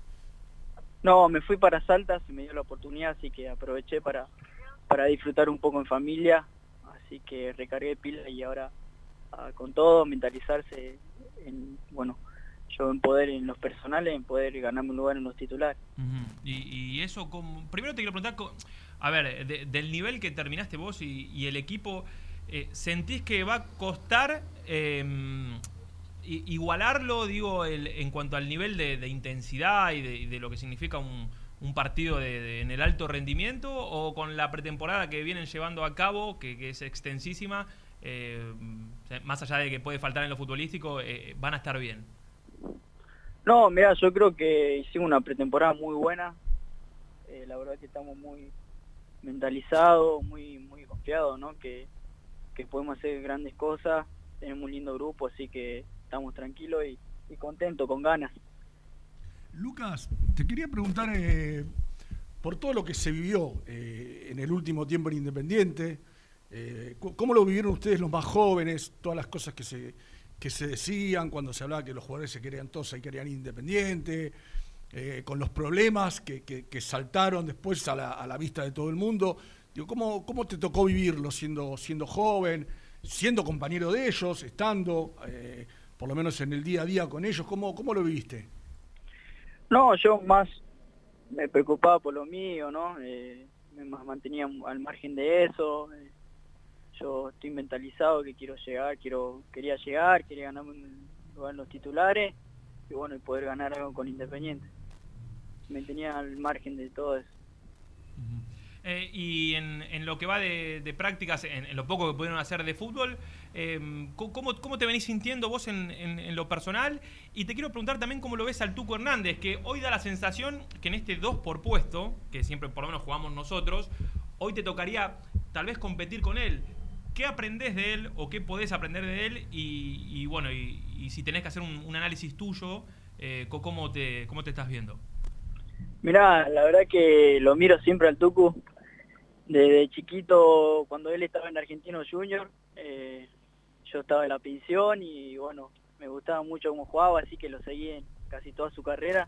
No, me fui para Salta, se me dio la oportunidad, así que aproveché para, para disfrutar un poco en familia, así que recargué pila y ahora con todo, mentalizarse en, bueno, yo en poder, en los personales, en poder ganarme un lugar en los titulares. y, eso, como, primero te quiero preguntar, a ver, del nivel que terminaste vos y, el equipo, eh, ¿sentís que va a costar em, igualarlo, digo, el, en cuanto al nivel de, intensidad y de, lo que significa un, un partido en el alto rendimiento o con la pretemporada que vienen llevando a cabo, que, es extensísima, eh, más allá de que puede faltar en lo futbolístico, eh, van a estar bien? No, mira, yo creo que hicimos una pretemporada muy buena. Eh, la verdad que estamos muy mentalizados, muy muy confiados, ¿no? Que, que podemos hacer grandes cosas. Tenemos un lindo grupo, así que estamos tranquilos y, y contentos, con ganas. Lucas, te quería preguntar eh, por todo lo que se vivió eh, en el último tiempo en Independiente, eh, ¿cómo lo vivieron ustedes los más jóvenes? Todas las cosas que se, que se decían cuando se hablaba que los jugadores se querían todos y querían Independiente, con los problemas que, que, saltaron después a la, a la, vista de todo el mundo. Digo, ¿cómo, ¿Cómo te tocó vivirlo siendo, siendo joven, siendo compañero de ellos, estando por lo menos en el día a día con ellos? ¿Cómo, cómo lo viviste? No, yo más me preocupaba por lo mío, ¿no? Eh, me mantenía al margen de eso. Yo estoy mentalizado que quiero llegar, quiero quería llegar, quería ganarme un lugar en los titulares y bueno, y poder ganar algo con Independiente. Me tenía al margen de todo eso. Eh, y en, lo que va de, prácticas, en, lo poco que pudieron hacer de fútbol, eh, ¿cómo, ¿cómo, te venís sintiendo vos en, lo personal? Y te quiero preguntar también cómo lo ves al Tuco Hernández, que hoy da la sensación que en este 2 por puesto, que siempre por lo menos jugamos nosotros, hoy te tocaría tal vez competir con él. ¿Qué aprendés de él o qué podés aprender de él? Y, bueno, y, si tenés que hacer un, análisis tuyo, eh, ¿cómo, te, ¿cómo te estás viendo? Mirá, la verdad que lo miro siempre al Tucu desde chiquito, cuando él estaba en Argentino Junior, eh, yo estaba en la pensión y bueno, me gustaba mucho cómo jugaba, así que lo seguí en casi toda su carrera.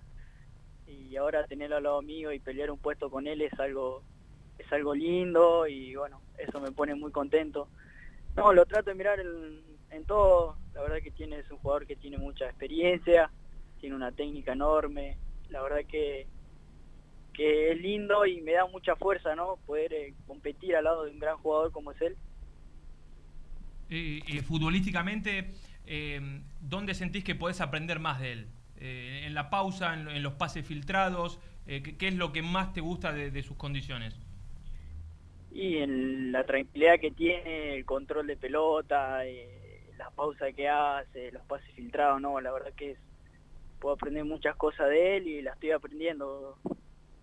Y ahora tenerlo al lado mío y pelear un puesto con él es algo es algo lindo y bueno, eso me pone muy contento. No, lo trato de mirar en, en todo, la verdad que tiene, es un jugador que tiene mucha experiencia, tiene una técnica enorme, la verdad que que es lindo y me da mucha fuerza, ¿no? Poder eh, competir al lado de un gran jugador como es él. Y, futbolísticamente, eh, ¿dónde sentís que podés aprender más de él? Eh, ¿En la pausa, en, los pases filtrados? ¿qué, es lo que más te gusta de, sus condiciones? Y en la tranquilidad que tiene, el control de pelota, la pausa que hace, los pases filtrados, no, la verdad que es, puedo aprender muchas cosas de él y la estoy aprendiendo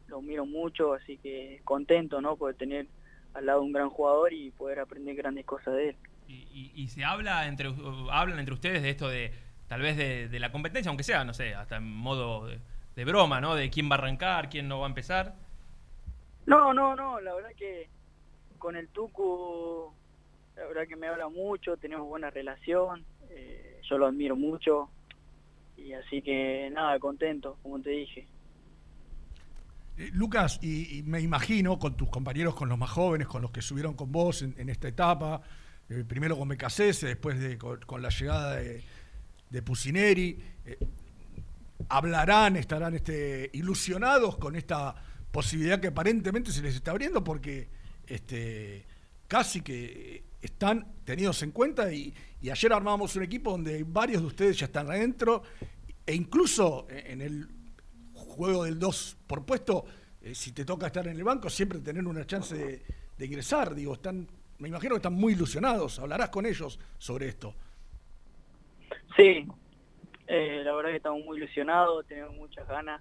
lo miro mucho, así que contento, ¿no? Poder tener al lado un gran jugador y poder aprender grandes cosas de él. Y, se habla entre hablan entre ustedes de esto de tal vez de, la competencia, aunque sea, no sé, hasta en modo de, broma, ¿no? De quién va a arrancar, quién no va a empezar. No, no, no, la verdad que con el Tucu, la verdad que me habla mucho, tenemos buena relación, eh, yo lo admiro mucho y así que nada, contento, como te dije. Eh, Lucas, y, me imagino con tus compañeros, con los más jóvenes, con los que subieron con vos en, esta etapa, eh, primero con Becasese, después de, con, la llegada de, de Pusineri, hablarán, estarán este, ilusionados con esta posibilidad que aparentemente se les está abriendo porque este, casi que están tenidos en cuenta y, ayer armábamos un equipo donde varios de ustedes ya están adentro e incluso en el juego del 2 por puesto, eh, si te toca estar en el banco, siempre tener una chance de, ingresar. Digo, están, me imagino que están muy ilusionados. Hablarás con ellos sobre esto. Sí, eh, la verdad que estamos muy ilusionados, tenemos muchas ganas.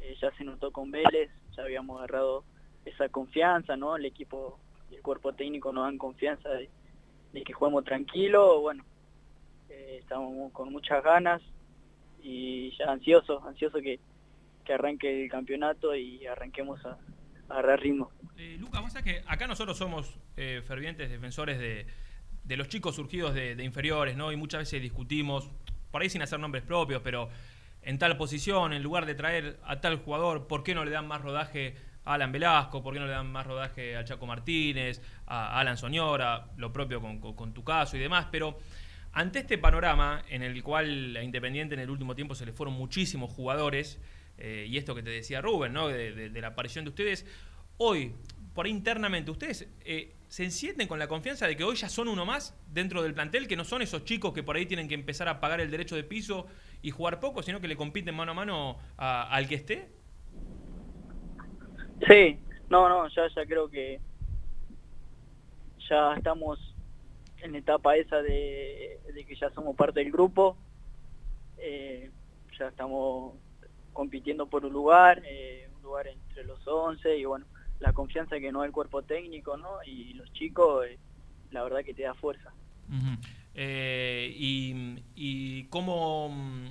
Eh, ya se notó con Vélez, ya habíamos agarrado esa confianza, ¿no? El equipo y el cuerpo técnico nos dan confianza de, que juguemos tranquilo. Bueno, estamos con muchas ganas y ya ansiosos, ansiosos que, que arranque el campeonato y arranquemos a, agarrar ritmo. Eh, Lucas, vos que acá nosotros somos eh, fervientes defensores de, los chicos surgidos de, inferiores, ¿no? Y muchas veces discutimos, por ahí sin hacer nombres propios, pero en tal posición, en lugar de traer a tal jugador, ¿por qué no le dan más rodaje a Alan Velasco? ¿Por qué no le dan más rodaje a Chaco Martínez, a Alan Soñora, lo propio con, tu caso y demás? Pero ante este panorama en el cual a Independiente en el último tiempo se le fueron muchísimos jugadores, eh, y esto que te decía Rubén, ¿no? De, la aparición de ustedes, hoy, por ahí internamente, ¿ustedes eh, se sienten con la confianza de que hoy ya son uno más dentro del plantel, que no son esos chicos que por ahí tienen que empezar a pagar el derecho de piso y jugar poco, sino que le compiten mano a mano al que esté? Sí, no, no, ya, ya creo que ya estamos en etapa esa de, que ya somos parte del grupo, eh, ya estamos compitiendo por un lugar, eh, un lugar entre los 11 y bueno, la confianza que da el cuerpo técnico, ¿no? Y los chicos, eh, la verdad que te da fuerza. Eh, y, y cómo, mm,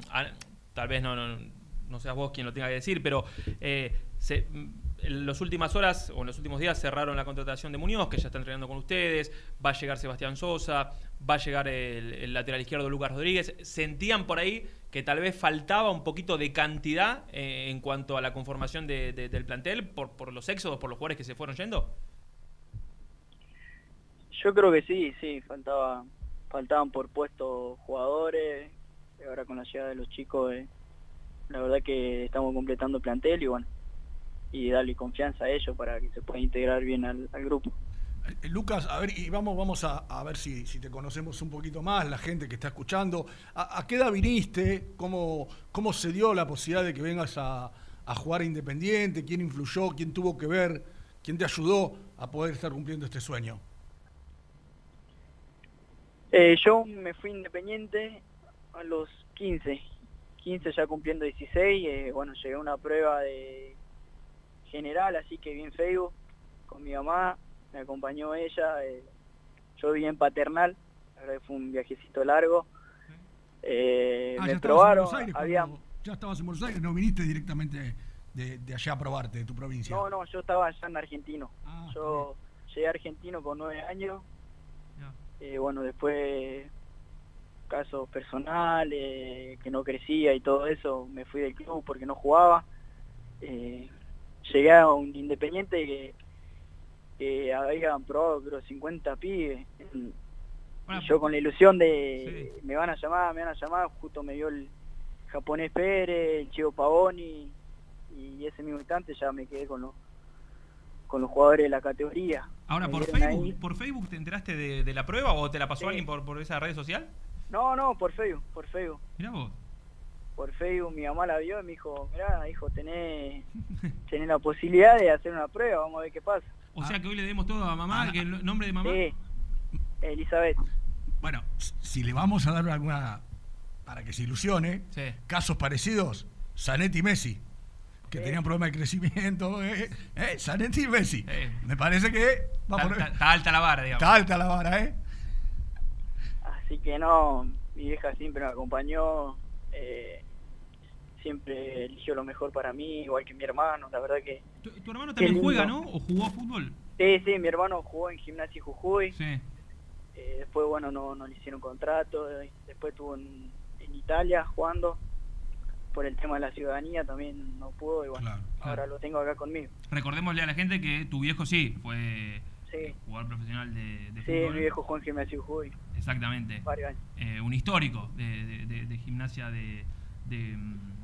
tal vez no, no, no seas vos quien lo tenga que decir, pero eh, se- en las últimas horas o en los últimos días cerraron la contratación de Muñoz, que ya está entrenando con ustedes, va a llegar Sebastián Sosa, va a llegar el, lateral izquierdo Lucas Rodríguez. ¿Sentían por ahí que tal vez faltaba un poquito de cantidad eh, en cuanto a la conformación de- de- del plantel por, por los éxodos, por los jugadores que se fueron yendo? Yo creo que sí, sí, faltaba, faltaban por puestos jugadores, y ahora con la llegada de los chicos, eh, la verdad que estamos completando el plantel y bueno, y darle confianza a ellos para que se puedan integrar bien al, al grupo. Eh, Lucas, a ver, y vamos, vamos a, a ver si, si te conocemos un poquito más, la gente que está escuchando. ¿A, a qué edad viniste? ¿Cómo, ¿Cómo se dio la posibilidad de que vengas a, a jugar Independiente? ¿Quién influyó? ¿Quién tuvo que ver? ¿Quién te ayudó a poder estar cumpliendo este sueño? Eh, yo me fui independiente a los 15, 15 ya cumpliendo 16, eh, bueno, llegué a una prueba de general, así que vi en Facebook con mi mamá, me acompañó ella, eh, yo vi en Paternal, la verdad que fue un viajecito largo, eh, Ah, me probaron, Aires. había... ya estabas en Buenos Aires, no viniste directamente de, de allá a probarte, de tu provincia. No, no, yo estaba allá en Argentino. yo llegué a Argentino con nueve años. Eh, bueno, después casos personales, que no crecía y todo eso, me fui del club porque no jugaba. Eh, llegué a un Independiente que, que habían probado creo 50 pibes. Y yo con la ilusión de me van a llamar, me van a llamar, justo me vio el japonés Pérez, el Chivo Pavoni y ese mismo instante ya me quedé con los con los jugadores de la categoría. Ahora, ¿por Facebook, ahí- ¿por Facebook te enteraste de, de la prueba o te la pasó Sí. alguien por, por esa red social? No, no, por Facebook, por Facebook. Mirá vos. Por Facebook mi mamá la vio y me dijo, mirá, hijo, tenés, tenés la posibilidad de hacer una prueba, vamos a ver qué pasa. O sea que hoy le demos todo a mamá, que el nombre de mamá. Sí, Elizabeth. Bueno, si le vamos a dar alguna, para que se ilusione, casos parecidos, Zanetti y Messi, que tenían problemas de crecimiento, eh, eh, Zanetti y Messi. Me parece que va Está- por- está- está alta la vara, digamos. Está alta la vara, ¿eh? Así que no, mi vieja siempre me acompañó, eh, siempre eligió lo mejor para mí, igual que mi hermano, la verdad que... Tu, tu hermano también juega, ¿no? ¿O jugó a fútbol? Sí, sí, mi hermano jugó en Gimnasia Jujuy. Sí. Eh, después, bueno, no, no le hicieron contrato. eh, Después estuvo en, en Italia jugando. Por el tema de la ciudadanía también no pudo. Y bueno, ahora lo tengo acá conmigo. Recordémosle a la gente que tu viejo sí fue Sí, jugador profesional de, de sí fútbol. mi viejo jugó en Gimnasia Jujuy. Exactamente. Varios años. Eh, un histórico de, de- gimnasia de, de, mm,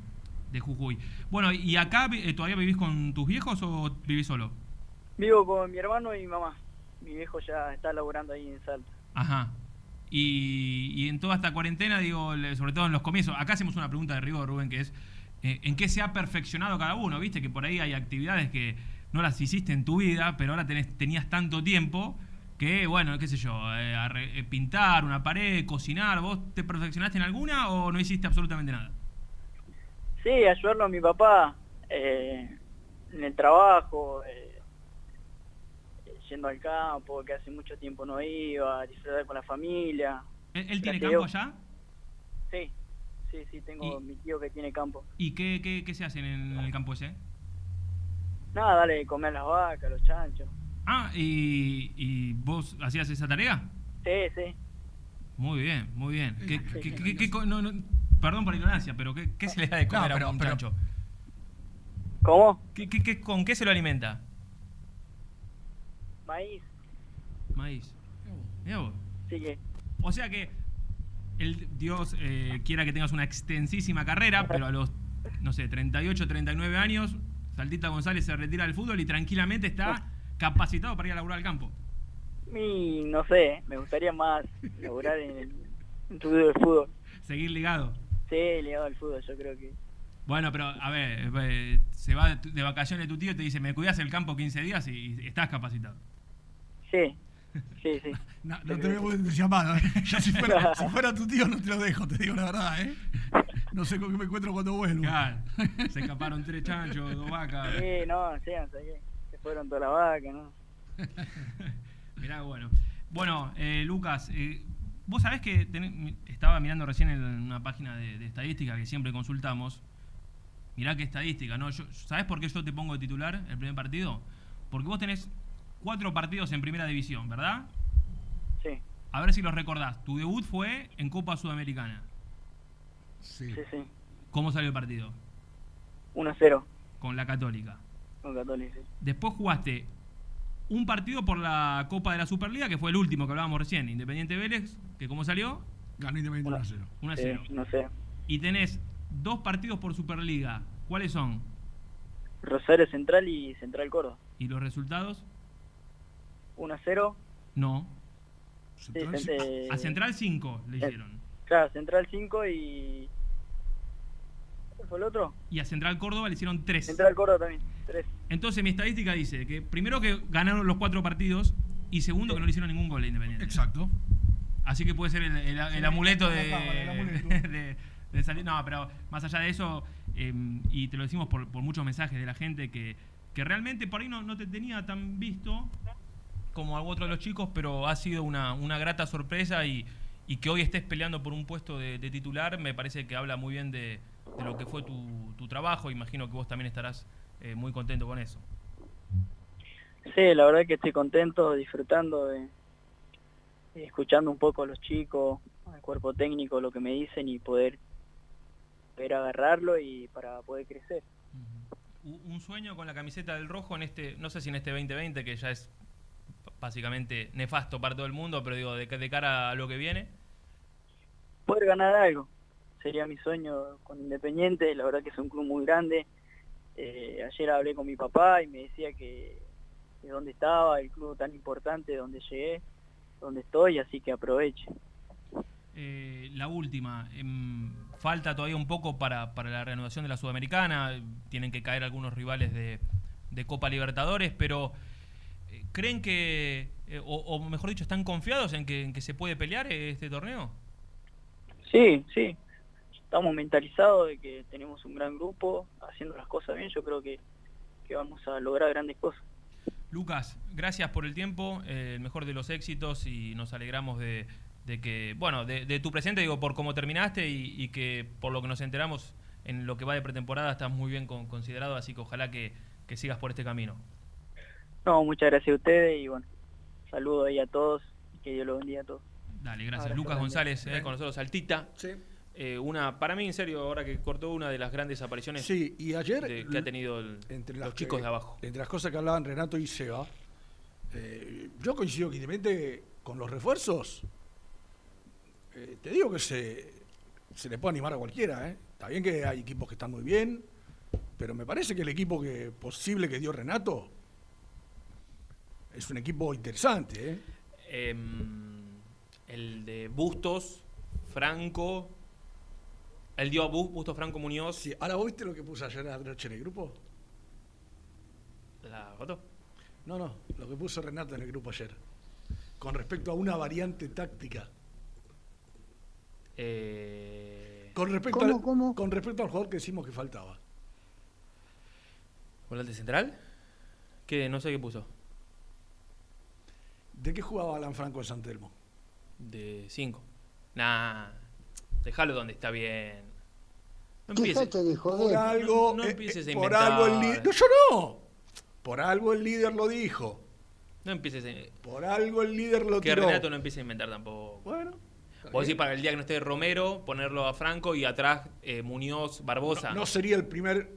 de Jujuy. Bueno, ¿y acá eh, todavía vivís con tus viejos o vivís solo? Vivo con mi hermano y mi mamá. Mi viejo ya está laburando ahí en Salta. Ajá. Y, y en toda esta cuarentena, digo, sobre todo en los comienzos, acá hacemos una pregunta de rigor, Rubén, que es, eh, ¿en qué se ha perfeccionado cada uno? Viste que por ahí hay actividades que no las hiciste en tu vida, pero ahora tenés, tenías tanto tiempo que, bueno, qué sé yo, eh, pintar una pared, cocinar, ¿vos te perfeccionaste en alguna o no hiciste absolutamente nada? Sí, ayudarlo a mi papá eh, en el trabajo, eh, yendo al campo, que hace mucho tiempo no iba, a disfrutar con la familia. ¿Él, él tiene campo allá? Sí, sí, sí, tengo mi tío que tiene campo. ¿Y qué, qué, qué se hace en el, en el campo ese? Nada, dale de comer a las vacas, los chanchos. Ah, ¿y, y vos hacías esa tarea? Sí, sí. Muy bien, muy bien. ¿Qué, qué- qué- qué co- no, no, perdón por la ignorancia, pero ¿qué, qué se le da de comer No, pero- a un pero- chancho? ¿Cómo? ¿Qué, qué- qué- con qué se lo alimenta? Maíz, Maíz. Mirá vos. sí que O sea que el Dios eh, quiera que tengas una extensísima carrera, pero a los, no sé, 38, 39 años, Saltita González se retira del fútbol y tranquilamente está capacitado para ir a laburar al campo. Y no sé, me gustaría más laburar en el en de fútbol. Seguir ligado. Sí, ligado al fútbol, yo creo que. Bueno, pero a ver, eh, se va de, vacaciones tu tío y te dice, me cuidas el campo 15 días y, y estás capacitado. Sí, sí, sí. No, no te veo entusiasmado. ¿eh? Yo si fuera, si fuera tu tío no te lo dejo, te digo la verdad, ¿eh? No sé con qué me encuentro cuando vuelvo. Claro. Se escaparon tres chanchos, dos vacas. Sí, no, sí, no sé qué. Se fueron toda la vaca, ¿no? Mirá, bueno. Bueno, eh, Lucas, eh, vos sabés que tenés- estaba mirando recién en una página de, de estadística que siempre consultamos. Mirá qué estadística, ¿no? Yo, ¿Sabés por qué yo te pongo de titular el primer partido? Porque vos tenés cuatro partidos en primera división, ¿verdad? Sí. A ver si los recordás. Tu debut fue en Copa Sudamericana. Sí. Sí, sí. ¿Cómo salió el partido? 1-0 Con la Católica. con Católica. sí. Después jugaste un partido por la Copa de la Superliga, que fue el último que hablábamos recién, Independiente Vélez, que ¿cómo salió? Ganó Independiente 1 a 0. 1 a Sí, 0. no sé. Y tenés dos partidos por Superliga. ¿Cuáles son? Rosario Central y Central Córdoba. ¿Y los resultados? 1-0. No. Sí, Cent- A Central 5 le Eh, hicieron. Claro, Central 5 y. ¿Cuál fue el otro? Y a Central Córdoba le hicieron 3. Central Córdoba también. 3. Entonces mi estadística dice que primero que ganaron los cuatro partidos y segundo que no le hicieron ningún gol a Independiente. Exacto. Así que puede ser el, el- el Sí, amuleto de, salir. No, pero más allá de eso, eh, y te lo decimos por, por muchos mensajes de la gente que, que realmente por ahí no, no te tenía tan visto como algún otro de los chicos, pero ha sido una, una grata sorpresa y, y que hoy estés peleando por un puesto de, de titular, me parece que habla muy bien de, de lo que fue tu, tu trabajo. Imagino que vos también estarás eh, muy contento con eso. Sí, la verdad que estoy contento, disfrutando de escuchando un poco a los chicos, al cuerpo técnico, lo que me dicen y poder, poder agarrarlo y para poder crecer. Un sueño con la camiseta del rojo en este, no sé si en este 2020, que ya es básicamente nefasto para todo el mundo, pero digo, de, de cara a lo que viene. Poder ganar algo, sería mi sueño con Independiente, la verdad que es un club muy grande. Eh, ayer hablé con mi papá y me decía que, que dónde estaba, el club tan importante, donde llegué, donde estoy, así que aproveche. Eh, la última, em, falta todavía un poco para, para la reanudación de la Sudamericana, tienen que caer algunos rivales de, de Copa Libertadores, pero eh, ¿creen que, eh, o, o mejor dicho, están confiados en que, en que se puede pelear este torneo? Sí, sí. Estamos mentalizados de que tenemos un gran grupo, haciendo las cosas bien, yo creo que, que vamos a lograr grandes cosas. Lucas, gracias por el tiempo, eh, el mejor de los éxitos y nos alegramos de, de que, bueno, de, de tu presente, digo, por cómo terminaste y, y que por lo que nos enteramos en lo que va de pretemporada estás muy bien con- considerado, así que ojalá que, que sigas por este camino. No, muchas gracias a ustedes y bueno, saludo ahí a todos y que Dios los bendiga a todos. Dale, gracias. Lucas. González, eh, con nosotros, Altita. Sí. Eh, una, para mí, en serio, ahora que cortó una de las grandes apariciones Sí, y ayer de- que ha tenido el- entre los chicos que- de abajo. Entre las cosas que hablaban Renato y Seba, eh, yo coincido que con los refuerzos, eh, te digo que se, se le puede animar a cualquiera. Está bien que hay equipos que están muy bien, pero me parece que el equipo que posible que dio Renato es un equipo interesante. Em, el de Bustos, Franco. Él dio a Bu- Bustos, Franco Muñoz. Sí, ahora, ¿vos viste lo que puse ayer anoche en el grupo? ¿La foto? No, no, lo que puso Renato en el grupo ayer. Con respecto a una variante táctica. Eh, Con respecto, ¿Cómo, al, cómo? con respecto al jugador que decimos que faltaba. ¿Volante central? Que no sé qué puso. ¿De qué jugaba Alan Franco en San Telmo? De 5. Nah, déjalo donde está bien. No empieces. De Por algo, no eh, empieces a eh, por inventar. algo el líder. No, yo no. Por algo el líder lo dijo. No empieces a... Por algo el líder lo Que tiró. Renato no empiece a inventar tampoco. Bueno. Vos decís para el día que no esté Romero, ponerlo a Franco y atrás eh, Muñoz, Barbosa. No, no sería el primer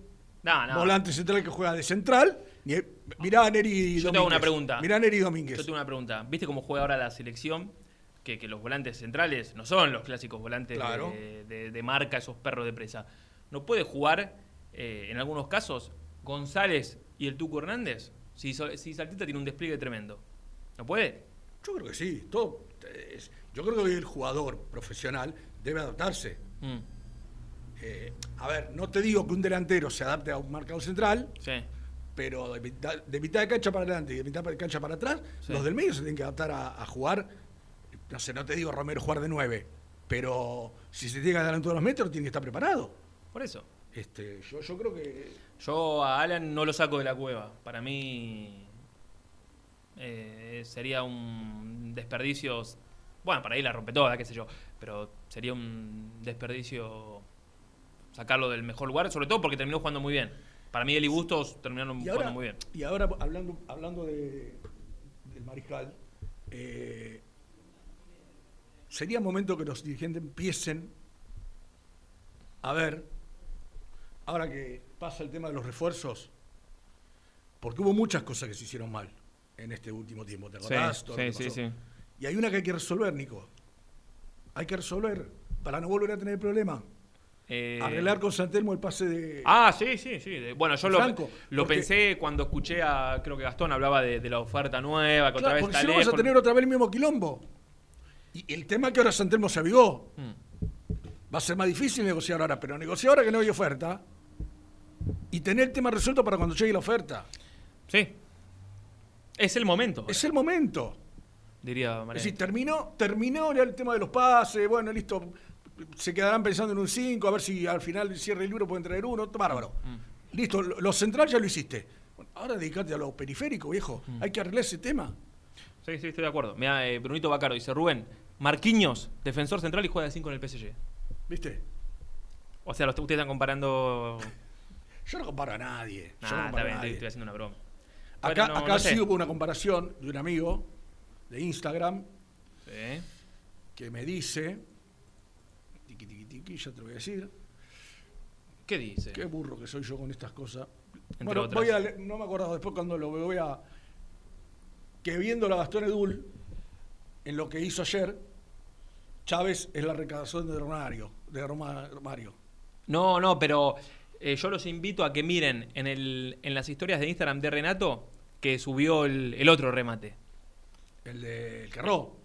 No, no. volante central que juega de central. Ni el- mirá a Neri Yo Domínguez. te hago una pregunta. Mirá a Neri Domínguez. Yo tengo una pregunta. ¿Viste cómo juega ahora la selección? Que, que los volantes centrales no son los clásicos volantes Claro. de, de- de marca, esos perros de presa. ¿No puede jugar, eh, en algunos casos, González y el Tuco Hernández? Si, si Saltita tiene un despliegue tremendo. ¿No puede? Yo creo que sí. Todo es- yo creo que el jugador profesional debe adaptarse. Mm. Eh, a ver, no te digo que un delantero se adapte a un marcador central, Sí. pero de mitad, de mitad de cancha para adelante y de mitad de cancha para atrás, Sí. los del medio se tienen que adaptar a, a jugar. No sé, no te digo Romero jugar de nueve, pero si se tiene que todos los metros, tiene que estar preparado. Por eso. Este, yo, yo creo que. Yo a Alan no lo saco de la cueva. Para mí eh, sería un desperdicio. Bueno, para ahí la rompe toda, qué sé yo. Pero sería un desperdicio sacarlo del mejor lugar, sobre todo porque terminó jugando muy bien. Para mí, él y Bustos terminaron Y jugando ahora, muy bien. y ahora hablando, hablando de, del mariscal, eh, sería momento que los dirigentes empiecen a ver, ahora que pasa el tema de los refuerzos, porque hubo muchas cosas que se hicieron mal en este último tiempo, ¿te Sí, acordás? Todo sí, sí, sí. Y hay una que hay que resolver, Nico. Hay que resolver para no volver a tener problema. Eh, Arreglar con Santelmo el pase de. Ah, sí, sí, sí. Bueno, yo lo, Franco, lo porque- pensé cuando escuché a, creo que Gastón hablaba de, de la oferta nueva, que otra Claro, vez porque si no vas a tener otra vez el mismo quilombo. Y el tema es que ahora Santelmo se avigó. Mm. Va a ser más difícil negociar ahora, pero negociar ahora que no hay oferta y tener el tema resuelto para cuando llegue la oferta. Sí. Es el momento. Es el momento. Diría Es María. decir, terminó, terminó el tema de los pases, bueno, listo. Se quedarán pensando en un 5, a ver si al final del cierre del libro pueden traer uno. Bárbaro. Mm. Listo, lo, lo central ya lo hiciste. Bueno, ahora dedicate a lo periférico, viejo. Mm. Hay que arreglar ese tema. Sí, sí, estoy de acuerdo. Mira, eh, Brunito Bacaro dice, Rubén, Marquinhos, defensor central y juega de 5 en el PSG. ¿Viste? O sea, los- ustedes están comparando... Yo no comparo a nadie. Yo Nah, no está comparo a bien, nadie. estoy haciendo una broma. Acá, Bueno, no- acá no sé. sí hubo una comparación de un amigo de Instagram Sí. que me dice, tiqui, tiqui, tiqui, ya te lo voy a decir, ¿Qué dice? qué burro que soy yo con estas cosas. Entre bueno, otras. voy a no me acuerdo después cuando lo voy a... Que viendo la Gastón Edul, en lo que hizo ayer, Chávez es la recaudación de Romario. De Roma- Romario. No, no, pero eh, yo los invito a que miren en, el, en las historias de Instagram de Renato que subió el, el otro remate. El de el que erró.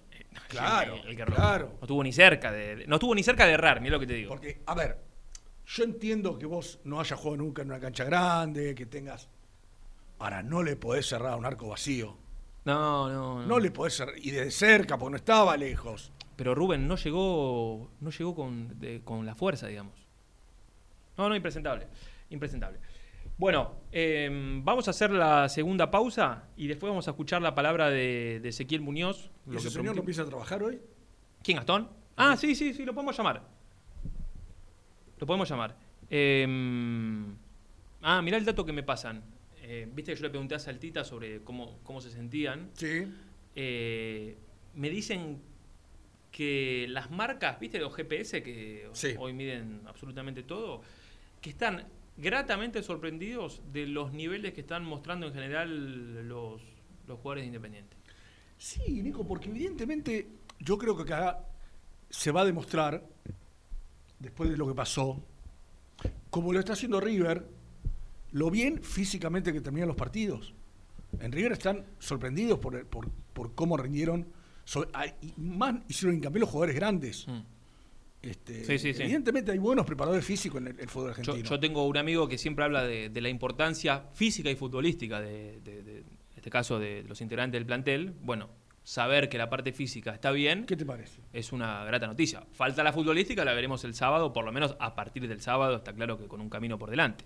Claro, El, el que erró. claro. No estuvo ni cerca de, de- no estuvo ni cerca de errar, mira lo que te digo. Porque, a ver, yo entiendo que vos no hayas jugado nunca en una cancha grande, que tengas. Ahora, no le podés cerrar a un arco vacío. No, no, no. No le podés cerrar. Y de cerca, porque no estaba lejos. Pero Rubén no llegó, no llegó con, de- con la fuerza, digamos. No, no, impresentable. Impresentable. Bueno, eh, vamos a hacer la segunda pausa y después vamos a escuchar la palabra de, de Ezequiel Muñoz. ¿Y lo ese que señor no empieza a trabajar hoy? ¿Quién, Gastón? Ah, sí, sí, sí, lo podemos llamar. Lo podemos llamar. Eh, ah, mirá el dato que me pasan. Eh, Viste que yo le pregunté a Saltita sobre cómo, cómo se sentían. Sí. Eh, me dicen que las marcas, ¿viste los GPS que Sí. hoy miden absolutamente todo? Que están gratamente sorprendidos de los niveles que están mostrando en general los, los jugadores de Independiente. Sí, Nico, porque evidentemente yo creo que acá se va a demostrar, después de lo que pasó, como lo está haciendo River, lo bien físicamente que terminan los partidos. En River están sorprendidos por, el- por, por cómo rindieron. Más hicieron hincapié los jugadores grandes. Este, Mm. Sí, sí, sí. Evidentemente hay buenos preparadores físicos en el, el fútbol argentino. yo tengo un amigo que siempre habla de, de la importancia física y futbolística de, de- este caso de los integrantes del plantel. Bueno, saber que la parte física está bien. ¿Qué te parece? Es una grata noticia. Falta la futbolística, la veremos el sábado, por lo menos a partir del sábado, está claro que con un camino por delante.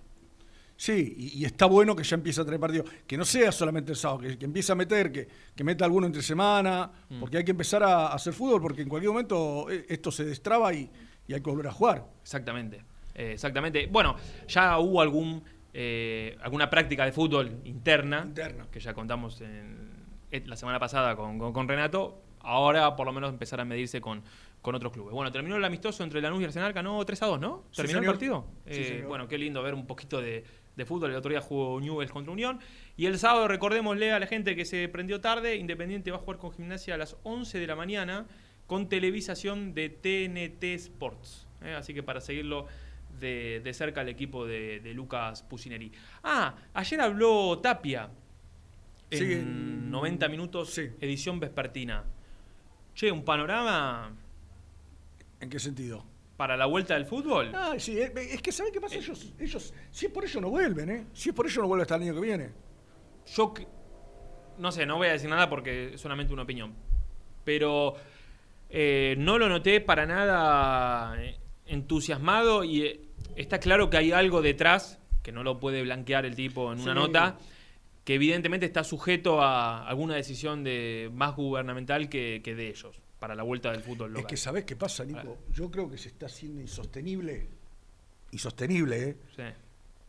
Sí, y, y está bueno que ya empiece a traer partidos. Que no sea solamente el sábado, que, que empiece a meter, que, que meta alguno entre semana, Mm. porque hay que empezar a, a hacer fútbol, porque en cualquier momento eh, esto se destraba y, y hay que volver a jugar. Exactamente. Eh, exactamente. Bueno, ya hubo algún eh, alguna práctica de fútbol interna, que ya contamos en, la semana pasada con, con- con Renato. Ahora, por lo menos, empezar a medirse con, con otros clubes. Bueno, terminó el amistoso entre Lanús y Arsenal, ganó 3 a 2, ¿no? Sí, ¿Terminó el partido? Sí, Eh, bueno, qué lindo ver un poquito de, de fútbol. El otro día jugó Newell's contra Unión. Y el sábado, recordémosle a la gente que se prendió tarde, Independiente va a jugar con Gimnasia a las 11 de la mañana. con televisación de TNT Sports. ¿eh? Así que para seguirlo de, de cerca al equipo de, de Lucas Pusineri. Ah, ayer habló Tapia en Sí, 90 minutos, edición vespertina. Che, un panorama ¿En qué sentido? Para la vuelta del fútbol. Ah, sí, es, es que ¿saben qué pasa? Ellos, ellos, si es por ello no vuelven, ¿eh? Si es por ello no vuelven hasta el año que viene. Yo no sé, no voy a decir nada porque es solamente una opinión. Pero eh, no lo noté para nada eh, entusiasmado y eh, está claro que hay algo detrás, que no lo puede blanquear el tipo en una Sí. nota, que evidentemente está sujeto a alguna decisión de más gubernamental que, que de ellos para la vuelta del fútbol local. Es que ¿sabés qué pasa, Nico? Yo creo que se está haciendo insostenible, insostenible, ¿eh? Sí.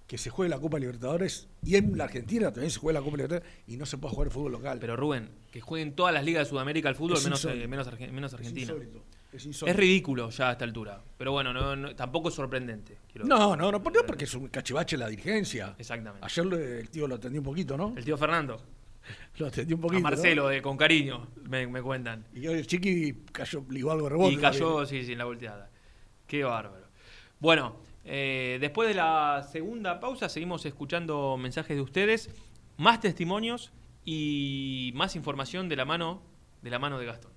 Que se juegue la Copa Libertadores y en la Argentina también se juega la Copa Libertadores y no se puede jugar fútbol local. Pero Rubén, que jueguen todas las ligas de Sudamérica al fútbol, menos, eh, menos, menos Es Argentina. insólito, es Es, ridículo ya a esta altura. Pero bueno, no- no- tampoco es sorprendente. No, no, no, no, porque es un cachivache la dirigencia. Exactamente. Ayer el tío lo atendió un poquito, ¿no? El tío Fernando. Lo atendió un poquito. A Marcelo, ¿no? de, con cariño, me, me cuentan. Y el chiqui cayó, ligó algo rebote. Y cayó, también. sí, sí, en la volteada. Qué bárbaro. Bueno, eh, después de la segunda pausa seguimos escuchando mensajes de ustedes, más testimonios y más información de la mano de la mano de Gastón.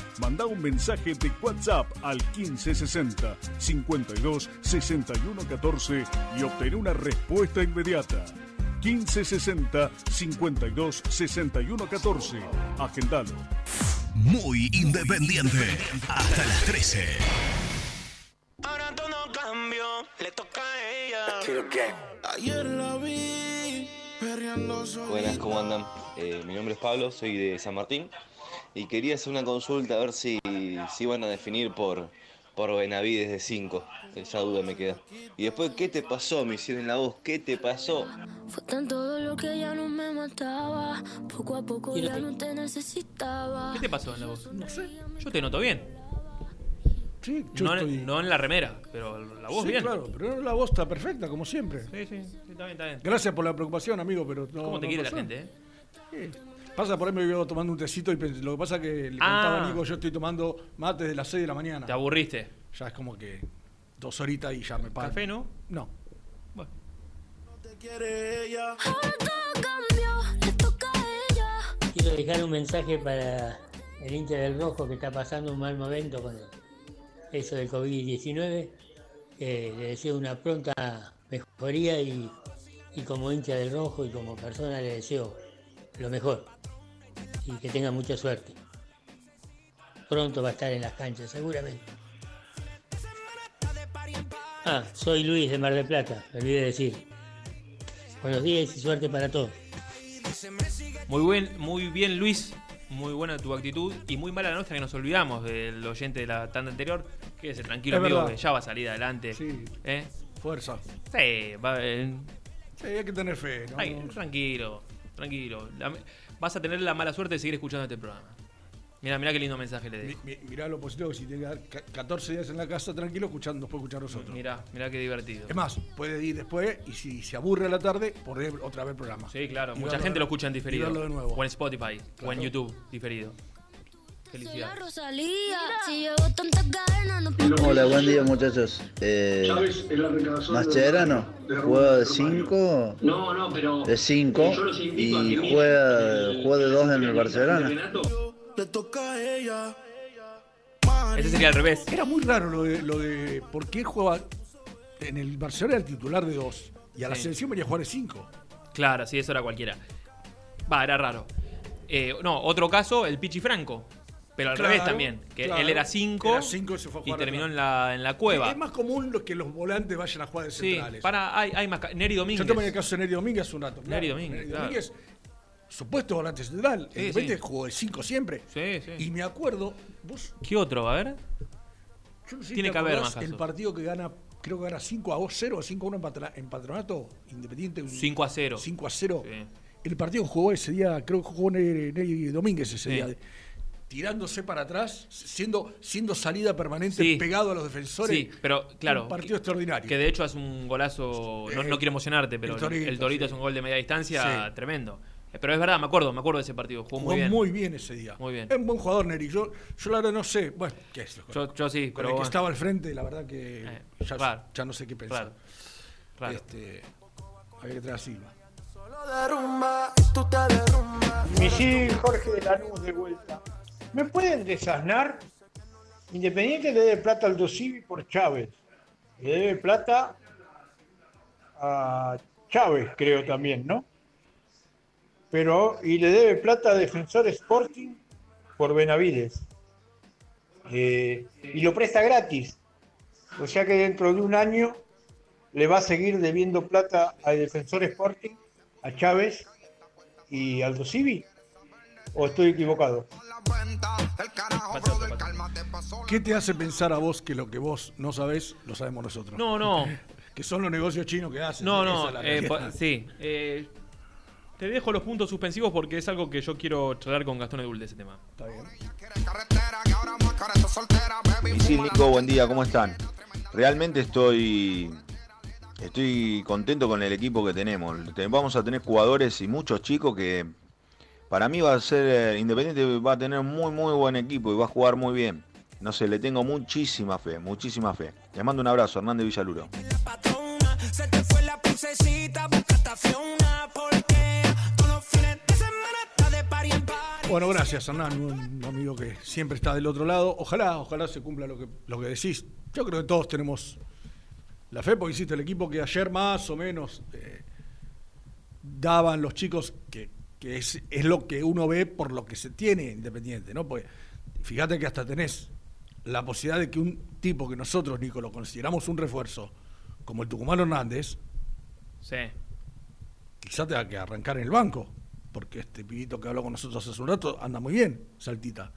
Manda un mensaje de WhatsApp al 1560 52 61 14 y obtén una respuesta inmediata. 1560 52 61 14. Agendalo. Muy independiente. Hasta las 13. Ahora todo cambió, le toca a ella. Ayer la vi Buenas, ¿cómo andan? Eh, mi nombre es Pablo, soy de San Martín y quería hacer una consulta a ver si, si iban a definir por, por Benavides de 5. Esa duda me queda. Y después, ¿qué te pasó? Me hicieron la voz, ¿qué te pasó? Fue tanto dolor que ya no me mataba. Poco a poco ya no te necesitaba. ¿Qué te pasó en la voz? No sé. Yo te noto bien. Sí, yo No, estoy- en, no en la remera, pero la voz Sí, bien. claro, pero la voz está perfecta, como siempre. Sí, sí, sí, está bien, está bien. Gracias por la preocupación, amigo, pero no. ¿Cómo te no quiere la gente, eh? Sí. Pasa por ahí me iba tomando un tecito y lo que pasa que le Ah. contaba a Nico, yo estoy tomando mate desde las 6 de la mañana. ¿Te aburriste? Ya es como que dos horitas y ya me paro. ¿Café no? No. Quiero dejar un mensaje para el Inter del Rojo que está pasando un mal momento con eso del COVID-19. Eh, le deseo una pronta mejoría y, y como hincha del Rojo y como persona le deseo lo mejor y que tenga mucha suerte. Pronto va a estar en las canchas, seguramente. Ah, soy Luis de Mar del Plata, me olvidé decir. Buenos días y suerte para todos. Muy buen, muy bien Luis, muy buena tu actitud y muy mala la nuestra que nos olvidamos del oyente de la tanda anterior. Quédese tranquilo, Es amigo, verdad. que ya va a salir adelante. Sí. ¿Eh? Fuerza. Sí, va, eh, Sí, hay que tener fe, ¿no? ay, tranquilo, tranquilo. La- vas a tener la mala suerte de seguir escuchando este programa. Mira, mira qué lindo mensaje le dejo. mi- mirá lo positivo que si tiene que dar ca- 14 días en la casa tranquilo escuchando, después escuchar nosotros. Mira, mira qué divertido. Es más, puede ir después y si se aburre a la tarde, poner otra vez el programa. Sí, claro, Y mucha gente lo escucha en diferido. de nuevo. O en Spotify, o en Claro. YouTube, diferido. Felicidades. Hola, buen día muchachos. Eh, Mascherano juega de 5 No, no, pero. de 5 Yo los invito a que y juega, el- juega de 2 en el Barcelona. Renato, toca a ella. Ese sería al revés. Era muy raro lo de, lo de por qué jugaba en el Barcelona era el titular de dos y a la Sí. selección venía a jugar de cinco. Claro, sí, eso era cualquiera. Va, era raro. Eh, no, otro caso, el Pichi Franco. Pero al Claro, revés también. Que claro. él era 5 Era cinco y a terminó en la, en la cueva. Es más común lo que los volantes vayan a jugar de Sí, centrales. para, hay, hay más. Neri Domínguez. Yo tomé el caso de Neri Domínguez un rato. Neri Domínguez, claro. Domínguez, supuesto volante central. Sí, el sí. jugó de 5 siempre. Sí, sí. Y me acuerdo, vos, ¿Qué otro? A ver. yo no sé Tiene que haber más El casos. partido que gana, creo que gana 5 a 0 o 5 a 1 en, patronato, Independiente. 5 a 0. 5 a 0. Sí. El partido jugó ese día, creo que jugó Neri, Neri Domínguez ese Sí. día. Tirándose para atrás, siendo, siendo salida permanente, Sí. pegado a los defensores. Sí, pero claro. Un partido extraordinario. Que de hecho hace un golazo. No, Eh, no quiero emocionarte, pero el el Torito, sí. es un gol de media distancia Sí. tremendo. Eh, Pero es verdad, me acuerdo, me acuerdo de ese partido. Jugó, Jugó muy bien. ese día. Muy bien. Es un buen jugador, Neri. Yo, yo la verdad no sé. Bueno, ¿qué es? Yo, yo sí, Con pero el que bueno. estaba al frente, la verdad que Eh, ya, raro. ya no sé qué pensar. Raro. Este, había que traer a Silva. Misil Jorge de Lanús de vuelta. ¿Me pueden desasnar? Independiente le debe plata al Dosivi por Chávez. Le debe plata a Chávez, creo también, ¿no? Pero, y le debe plata a Defensor Sporting por Benavides. Eh, y lo presta gratis. O sea que dentro de un año le va a seguir debiendo plata al Defensor Sporting, a Chávez y al Dosivi. ¿O estoy equivocado? ¿Qué te hace pensar a vos que lo que vos no sabés lo sabemos nosotros? No, no. que son los negocios chinos que hacen. No, no, eh, sí. eh, te dejo los puntos suspensivos porque es algo que yo quiero charlar con Gastón Edul de ese tema. Está bien. Misil, Nico, buen día, ¿cómo están? Realmente estoy estoy contento con el equipo que tenemos. Te- Vamos a tener jugadores y muchos chicos que para mí va a ser eh, Independiente va a tener muy muy buen equipo y va a jugar muy bien. No sé, le tengo muchísima fe, muchísima fe. Les mando un abrazo, Hernández Villaluro. Bueno, gracias, Hernán, un amigo que siempre está del otro lado. Ojalá, ojalá se cumpla lo que, lo que decís. Yo creo que todos tenemos la fe, porque hiciste el equipo que ayer más o menos eh, daban los chicos, que, que es, es lo que uno ve por lo que se tiene Independiente, ¿no? Porque fíjate que hasta tenés la posibilidad de que un tipo que nosotros, Nico, lo consideramos un refuerzo, como el Tucumano Hernández, Sí. quizá tenga que arrancar en el banco, porque este pibito que habló con nosotros hace un rato anda muy bien, saltita.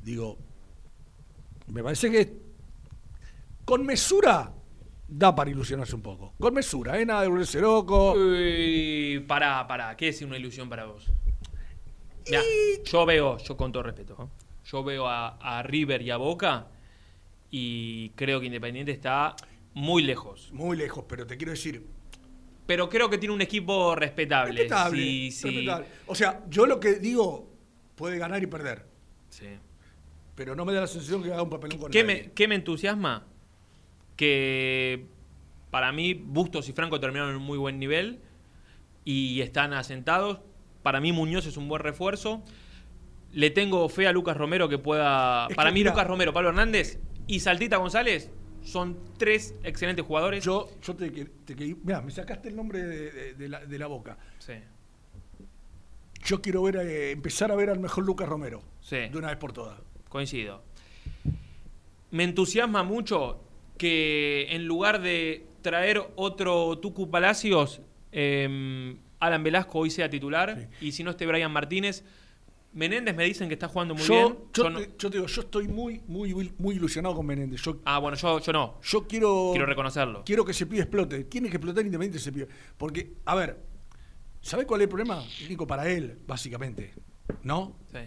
Digo, me parece que con mesura da para ilusionarse un poco. Con mesura, ¿eh? Nada de volverse loco. Uy, pará, pará. ¿Qué es una ilusión para vos? Mirá, yo veo, yo con todo respeto, ¿eh? yo veo a, a River y a Boca y creo que Independiente está muy lejos. Muy lejos, pero te quiero decir, Pero creo que tiene un equipo respetable. respetable, Sí, sí. respetable. O sea, yo lo que digo, puede ganar y perder, Sí. pero no me da la sensación que haga un papelón con ¿Qué nadie. me, qué me entusiasma? Que para mí Bustos y Franco terminaron en un muy buen nivel y están asentados. Para mí Muñoz es un buen refuerzo. Le tengo fe a Lucas Romero que pueda... Es para que mí mira- Lucas Romero, Pablo Hernández y Saltita González son tres excelentes jugadores. Yo, yo te, te, te- mirá, me sacaste el nombre de, de- de la, de la boca. Sí. Yo quiero ver eh, empezar a ver al mejor Lucas Romero. Sí. De una vez por todas. Coincido. Me entusiasma mucho que en lugar de traer otro Tucu Palacios, eh, Alan Velasco hoy sea titular y si no esté Brian Martínez. Menéndez me dicen que está jugando muy yo, bien. Yo, Yo no- te, yo te digo, yo estoy muy, muy, muy ilusionado con Menéndez. Yo, Ah, bueno, yo, yo no. yo quiero. Quiero reconocerlo. Quiero que ese pibe explote. Tiene que explotar independiente ese pibe. Porque, a ver, ¿sabés cuál es el problema? Nico, para él, básicamente. ¿No? Sí.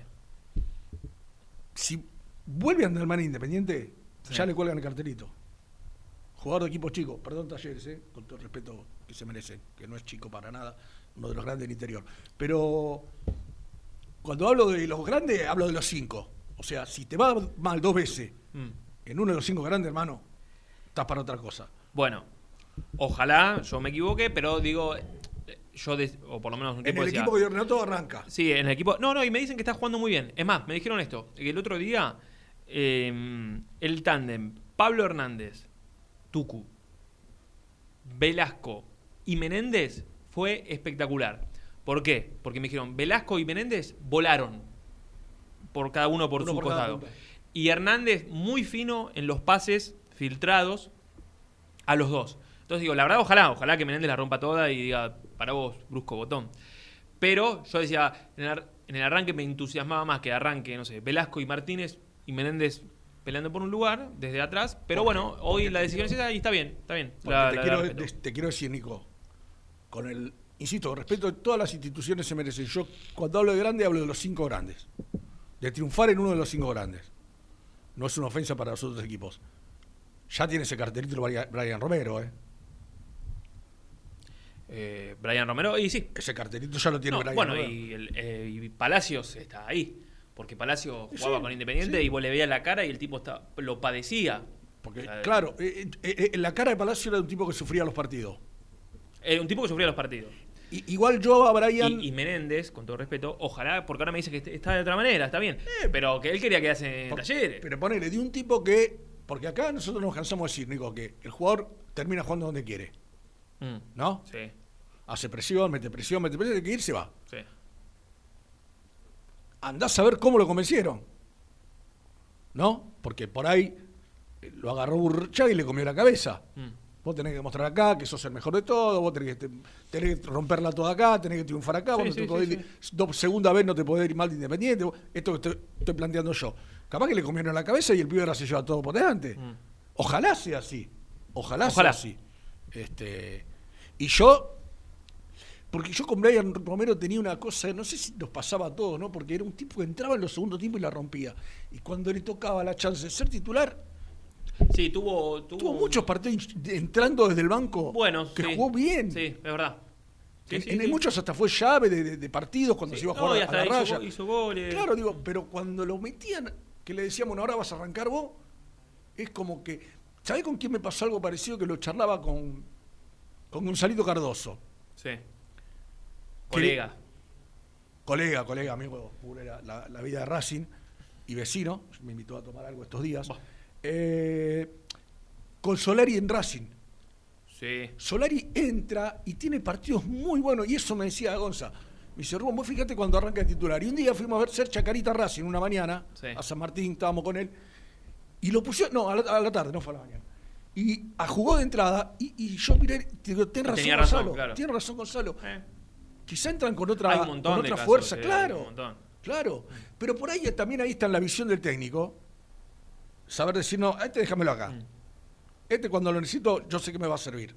Si vuelve a andar mal independiente, Sí. ya le cuelgan el cartelito. Jugador de equipo chico, perdón Talleres, ¿eh? con todo el respeto que se merece, que no es chico para nada, uno de los grandes del interior. Pero cuando hablo de los grandes, hablo de los cinco. O sea, si te va mal dos veces Mm. en uno de los cinco grandes, hermano, estás para otra cosa. Bueno, ojalá yo me equivoque, pero digo, yo, des- o por lo menos un En el decía, equipo que Renato arranca. Sí, en el equipo. No, no, y me dicen que está jugando muy bien. Es más, me dijeron esto: que el otro día, eh, el tándem Pablo Hernández, Tucu, Velasco y Menéndez fue espectacular. ¿Por qué? Porque me dijeron: Velasco y Menéndez volaron. Por cada uno por Uno su por costado. Y Hernández muy fino en los pases filtrados a los dos. Entonces digo, la verdad, ojalá, ojalá que Menéndez la rompa toda y diga, para vos, brusco botón. Pero yo decía, en el arranque me entusiasmaba más que arranque, no sé, Velasco y Martínez y Menéndez peleando por un lugar desde atrás. Pero bueno, hoy la decisión es esa y está bien, está bien. La- te, la- la quiero, te- quiero decir, Nico, con el, insisto, con respeto de todas las instituciones se merecen. Yo cuando hablo de grande hablo de los cinco grandes. De triunfar en uno de los cinco grandes. No es una ofensa para los otros equipos. Ya tiene ese cartelito Brian, Brian Romero, ¿eh? Eh, Brian Romero, y sí. Ese cartelito ya lo tiene No, Brian bueno, Romero. y, el- eh, y Palacios está ahí. Porque Palacios jugaba Sí, con Independiente sí. y vos le veías la cara y el tipo está, lo padecía. Porque, O sea, claro, eh, eh, eh, la cara de Palacio era de un tipo que sufría los partidos. Era un tipo que sufría los partidos. Igual yo a Brian. Y, y Menéndez, con todo respeto, ojalá, porque ahora me dice que est- está de otra manera, está bien. pero que él quería quedarse en Por- talleres. Pero ponele, de un tipo que. Porque acá nosotros nos cansamos de decir, Nico, que el jugador termina jugando donde quiere. Mm, ¿No? sí, Hace presión, mete presión, mete presión, de que ir se va. sí. Andás a ver cómo lo convencieron. ¿No? Porque por ahí eh, lo agarró Burchá y le comió la cabeza. Mm. Vos tenés que demostrar acá que sos el mejor de todo, vos tenés que, te- tenés que romperla toda acá, tenés que triunfar acá, vos Sí, no te podés sí, ir- do- segunda vez no te podés ir mal de independiente, esto que estoy, estoy planteando yo. Capaz que le comieron la cabeza y el pibe ahora se lleva todo por delante. Ojalá sea así. Ojalá, Mm. Ojalá. sea así. Este, y yo, porque yo con Brian Romero tenía una cosa, no sé si nos pasaba a todos, ¿no? Porque era un tipo que entraba en los segundos tiempos y la rompía. Y cuando le tocaba la chance de ser titular, Sí, tuvo. Tuvo, muchos partidos entrando desde el banco Bueno, que sí. jugó bien. Sí, es verdad. Sí, en sí, en sí. muchos hasta fue llave de, de- de partidos cuando se iba a No, jugar a la hizo raya. go- hizo goles. Claro, digo, pero cuando lo metían, que le decíamos, "Bueno, ahora vas a arrancar vos, es como que. ¿Sabés con quién me pasó algo parecido que lo charlaba con, con Gonzalito Cardoso? Sí. Colega. Colega, colega, amigo, la, la- la vida de Racing y vecino, me invitó a tomar algo estos días. Eh, con Solari en Racing. Sí. Solari entra y tiene partidos muy buenos, y eso me decía Gonza. Me dice, Rubén, vos fíjate cuando arranca el titular. Y un día fuimos a ver ser Chacarita Racing una mañana, Sí. a San Martín, estábamos con él, y lo pusieron, no, a la, a la tarde, no fue a la mañana. Y a jugó de entrada, y, y yo miré, digo, ten razón, tenía razón, Gonzalo, claro. tiene razón Gonzalo. Eh. Quizá entran con otra, con otra casos, fuerza, hay claro. Claro, pero por ahí también ahí está la visión del técnico. Saber decir, no, este déjamelo acá. Mm. Este cuando lo necesito, yo sé que me va a servir.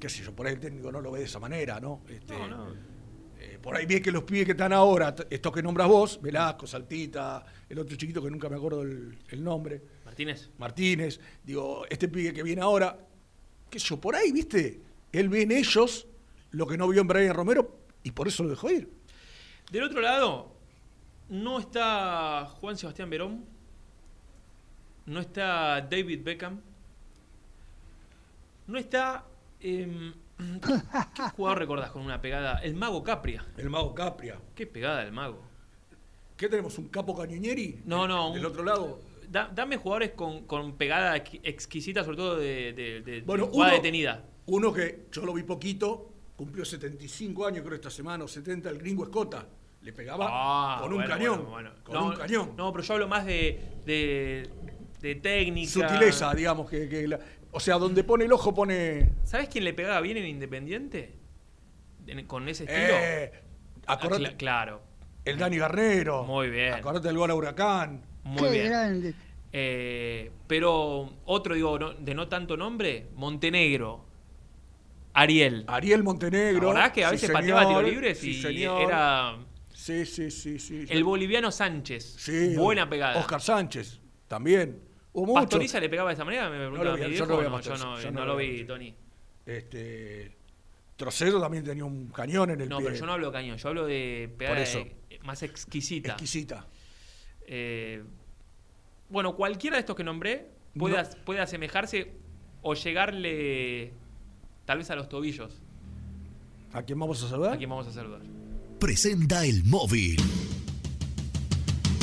Qué sé yo, por ahí el técnico no lo ve de esa manera, ¿no? Este, No, no. eh, por ahí ve que los pibes que están ahora, estos que nombras vos, Velasco, Saltita, el otro chiquito que nunca me acuerdo el, el nombre, Martínez. Martínez, digo, este pibe que viene ahora, qué sé yo, por ahí, ¿viste? Él ve en ellos lo que no vio en Brian Romero y por eso lo dejó ir. Del otro lado, no está Juan Sebastián Verón. No está David Beckham. No está. em, ¿Qué jugador recordás con una pegada? El Mago Capria. El Mago Capria. Qué pegada del Mago. ¿Qué tenemos? ¿Un capo cañonieri? No, no. Del un- otro lado. Da- dame jugadores con, con pegada exqui- exquisita, sobre todo de, de, de- Bueno, de jugada uno- detenida. Uno que yo lo vi poquito, cumplió 75 años, creo, esta semana, o 70, el gringo Escota. Le pegaba Ah, con un bueno, cañón. bueno, bueno. Con No, un cañón. No, pero yo hablo más de, de, de técnica. Sutileza, digamos. que, que la- O sea, donde pone el ojo pone. ¿Sabes quién le pegaba bien en Independiente? En- con ese estilo. Eh, acordate- Ah, cla- claro. El Dani Garnero. Muy bien. Acordate del gol a Huracán. Muy bien. Eh, pero otro, digo, no- de no tanto nombre, Montenegro. Ariel. Ariel Montenegro. La verdad que a veces pateaba tiro libres sí, y señor. era Sí, sí, sí, sí. el boliviano Sánchez. Sí, Buena pegada. Oscar Sánchez, también. Hubo mucho. ¿Pastoriza le pegaba de esa manera? Me preguntaba lo vi, mi yo viejo. no lo vi No, yo no, yo no no lo vi. Tony. Este, Trocedo también tenía un cañón en el No, pie. pero yo no hablo de cañón, yo hablo de pegada Por eso. de- más exquisita. Exquisita. Eh, bueno, cualquiera de estos que nombré puede, No. as- puede asemejarse o llegarle tal vez a los tobillos. ¿A quién vamos a saludar? ¿A quién vamos a saludar? Presenta el móvil.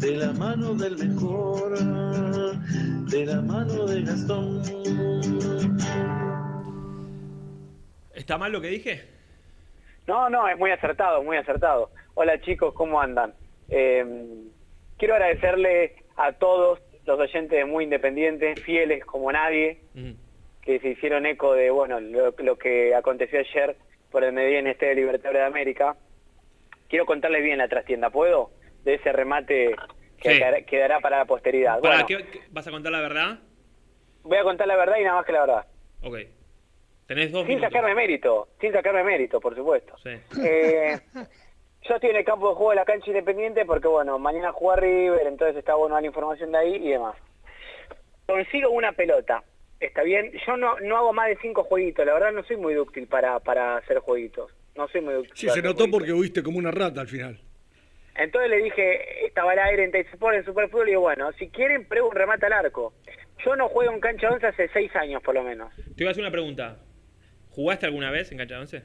de la mano del mejor, de la mano de Gastón. ¿Está mal lo que dije? No, no, es muy acertado, muy acertado. Hola chicos, ¿cómo andan? Eh, quiero agradecerle a todos los oyentes de Muy Independientes, fieles como nadie, que se hicieron eco de bueno lo, lo que aconteció ayer por el Medellín este de Libertadores de América. Quiero contarles bien la trastienda, ¿puedo? De ese remate que Sí. quedará, quedará para la posteridad. Pará, Bueno, ¿qué- qué- ¿Vas a contar la verdad? voy a contar la verdad y nada más que la verdad. Ok. Tenés dos Sin minutos. sacarme mérito, sin sacarme mérito, por supuesto. Sí. Eh, yo estoy en el campo de juego de la cancha independiente porque, bueno, mañana juega River, entonces está bueno dar la información de ahí y demás. Consigo una pelota, está bien. Yo no, no hago más de cinco jueguitos, la verdad no soy muy dúctil para, para hacer jueguitos. No soy muy dúctil. Sí, para se notó jueguitos. porque huiste como una rata al final. Entonces le dije, estaba al aire en Sport, en Superfútbol, y digo, bueno, si quieren, pruebo un remate al arco. Yo no juego en cancha 11 hace seis años, por lo menos. Te iba a hacer una pregunta. ¿Jugaste alguna vez en cancha de once?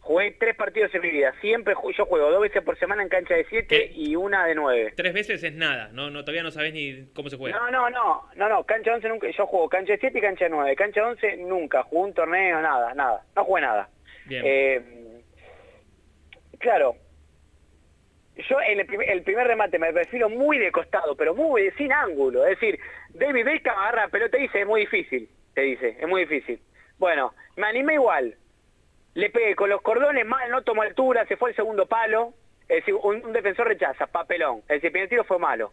Jugué tres partidos en mi vida. Siempre ju- yo juego dos veces por semana en cancha de siete y una de nueve. Tres veces es nada. No, no, todavía no sabés ni cómo se juega. No, no, no, no, no, cancha 11 nunca, yo juego cancha de 7 y cancha de 9, cancha 11 nunca, jugué un torneo, nada, nada, no jugué nada. Bien. Eh, claro, yo en el, prim- el primer remate me refiero muy de costado, pero muy sin ángulo, es decir, David Beckham agarra pelota y dice, es muy difícil, te dice, es muy difícil. Bueno, me animé igual, le pegué con los cordones mal, no tomó altura, se fue al segundo palo, es decir, un, un defensor rechaza, papelón, es decir, el primer tiro fue malo.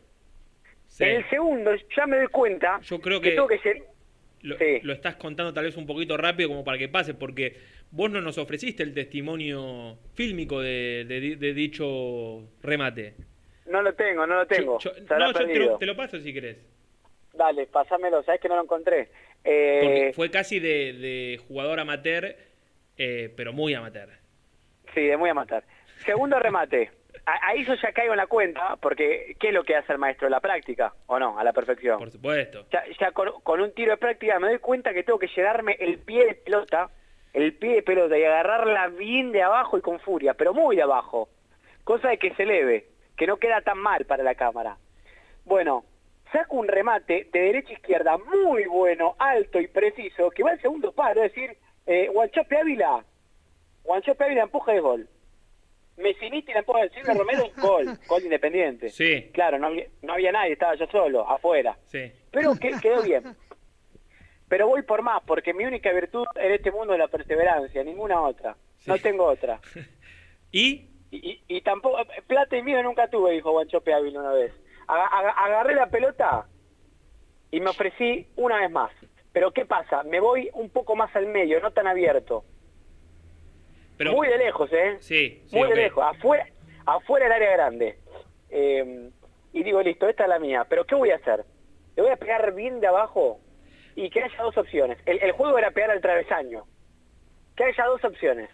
En el segundo ya me doy cuenta Yo creo que, que- tengo que ser- Lo, lo estás contando tal vez un poquito rápido como para que pase, porque vos no nos ofreciste el testimonio fílmico de, de di- de dicho remate. No lo tengo, no lo tengo. Yo- no, yo te lo, te lo paso si querés. Dale, pásamelo, sabes que no lo encontré. Eh, fue casi de, de jugador amateur, eh, pero muy amateur. Sí, de muy a matar. Segundo remate. A- Ahí yo ya caigo en la cuenta, porque ¿qué es lo que hace el maestro? La práctica, ¿o no? A la perfección. Por supuesto. Ya, ya con, con un tiro de práctica me doy cuenta que tengo que llegarme el pie de pelota, el pie de pelota y agarrarla bien de abajo y con furia, pero muy de abajo. Cosa de que se eleve, que no queda tan mal para la cámara. Bueno, saco un remate de derecha a izquierda muy bueno, alto y preciso, que va al segundo palo, es decir, eh, Guanchope Ávila, Guanchope Ávila empuja de gol. Messiniti la empuja de Silvio Romero, gol, gol independiente. Sí. Claro, no había, no había nadie, estaba yo solo, afuera. Sí. Pero que, quedó bien. Pero voy por más, porque mi única virtud en este mundo es la perseverancia, ninguna otra. No tengo otra. ¿Y? Y, y tampoco, plata y miedo nunca tuve, dijo Guanchope Ávila una vez. Aga- aga- agarré la pelota y me ofrecí una vez más. Pero ¿qué pasa? Me voy un poco más al medio, no tan abierto. Pero- Muy de lejos, ¿eh? Sí, sí, Muy de lejos, afuera, afuera del área grande. Eh, y digo, listo, esta es la mía. Pero ¿qué voy a hacer? Le voy a pegar bien de abajo y que haya dos opciones. El, el juego era pegar al travesaño. Que haya dos opciones.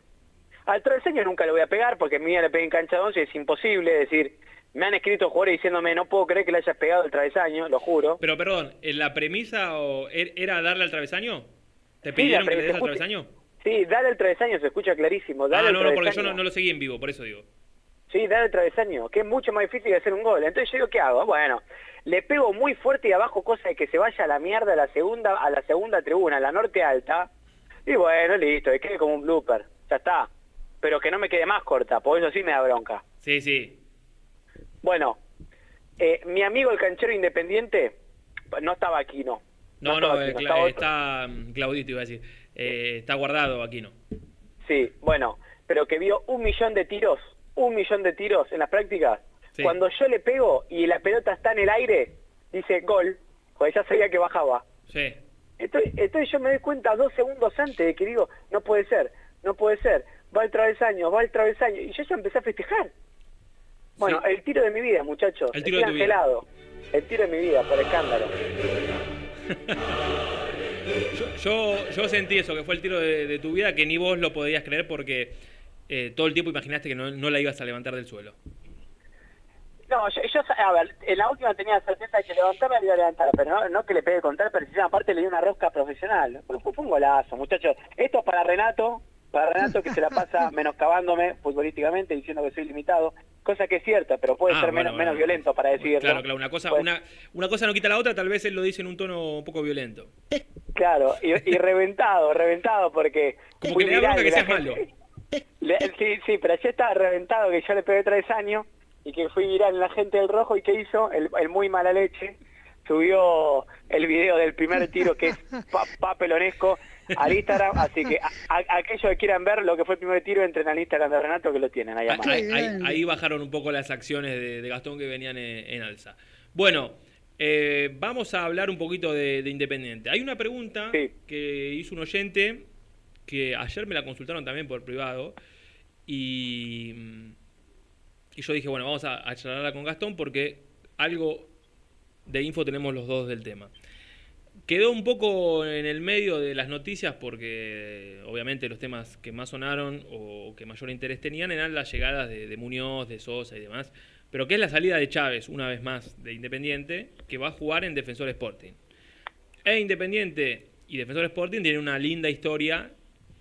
Al travesaño nunca le voy a pegar porque mi vida le pegué en cancha de once y es imposible. Decir, me han escrito jugadores diciéndome no puedo creer que le hayas pegado al travesaño, lo juro. Pero perdón, ¿en ¿la premisa o er- era darle al travesaño? ¿Te pidieron que le des al travesaño? Sí, dale al travesaño, se escucha clarísimo. Dale Ah, no, no, porque yo no, no lo seguí en vivo, por eso digo. Sí, dar el travesaño, que es mucho más difícil que hacer un gol. Entonces yo digo, ¿qué hago? Bueno, le pego muy fuerte y abajo, cosa de que se vaya a la mierda a la segunda, a la segunda tribuna, a la norte alta. Y bueno, listo, que quede como un blooper. Ya está. Pero que no me quede más corta, por eso sí me da bronca. Sí, sí. Bueno, eh, mi amigo el canchero independiente, no estaba aquí, no. No, no, aquí, eh, no otro. está mm, Claudito, iba a decir. Eh, está guardado aquí, ¿no? Sí, bueno, pero que vio un millón de tiros, un millón de tiros en las prácticas. Sí. Cuando yo le pego y la pelota está en el aire, dice gol, pues ya sabía que bajaba. Sí. Entonces, entonces yo me doy cuenta dos segundos antes de que digo, no puede ser, no puede ser. va al travesaño, va al travesaño. Y yo ya empecé a festejar. Bueno, el tiro de mi vida, muchachos. El tiro Estoy de tu vida. angelado. El tiro de mi vida, por escándalo. Yo, yo, yo sentí eso, que fue el tiro de, de tu vida, que ni vos lo podías creer porque eh, todo el tiempo imaginaste que no, no la ibas a levantar del suelo. No, yo, yo, a ver, en la última tenía certeza de que levantarla la iba a levantar, pero no, no que le pegue contra pero si aparte le di una rosca profesional. Fue, un golazo, muchachos. Esto es para Renato, para Renato que se la pasa menoscabándome futbolísticamente, diciendo que soy limitado, cosa que es cierta, pero puede Ah, ser bueno, menos, bueno. menos violento para decirlo. Claro, claro, una cosa, Pues- una, una cosa no quita la otra, tal vez él lo dice en un tono un poco violento. Claro, y, y reventado, reventado, porque Como que le da bronca que seas gente- Le- sí, sí, pero ya estaba reventado que yo le pegué tres años y que fui viral en la gente del rojo y que hizo el, el muy mala leche subió el video del primer tiro que es pa- papelonesco al Instagram, así que a- a- aquellos que quieran ver lo que fue el primer tiro entren al Instagram de Renato que lo tienen ahí a mano. Ahí, ahí- ahí bajaron un poco las acciones de, de Gastón que venían en, en alza. Bueno, eh, vamos a hablar un poquito de, de Independiente. Hay una pregunta que hizo un oyente que ayer me la consultaron también por privado y, y yo dije, bueno, vamos a, a charlarla con Gastón porque algo de info tenemos los dos del tema. Quedó un poco en el medio de las noticias porque obviamente los temas que más sonaron o que mayor interés tenían eran las llegadas de, de Muñoz, de Sosa y demás. Pero que es la salida de Chávez, una vez más, de Independiente, que va a jugar en Defensor Sporting. E Independiente y Defensor Sporting tienen una linda historia,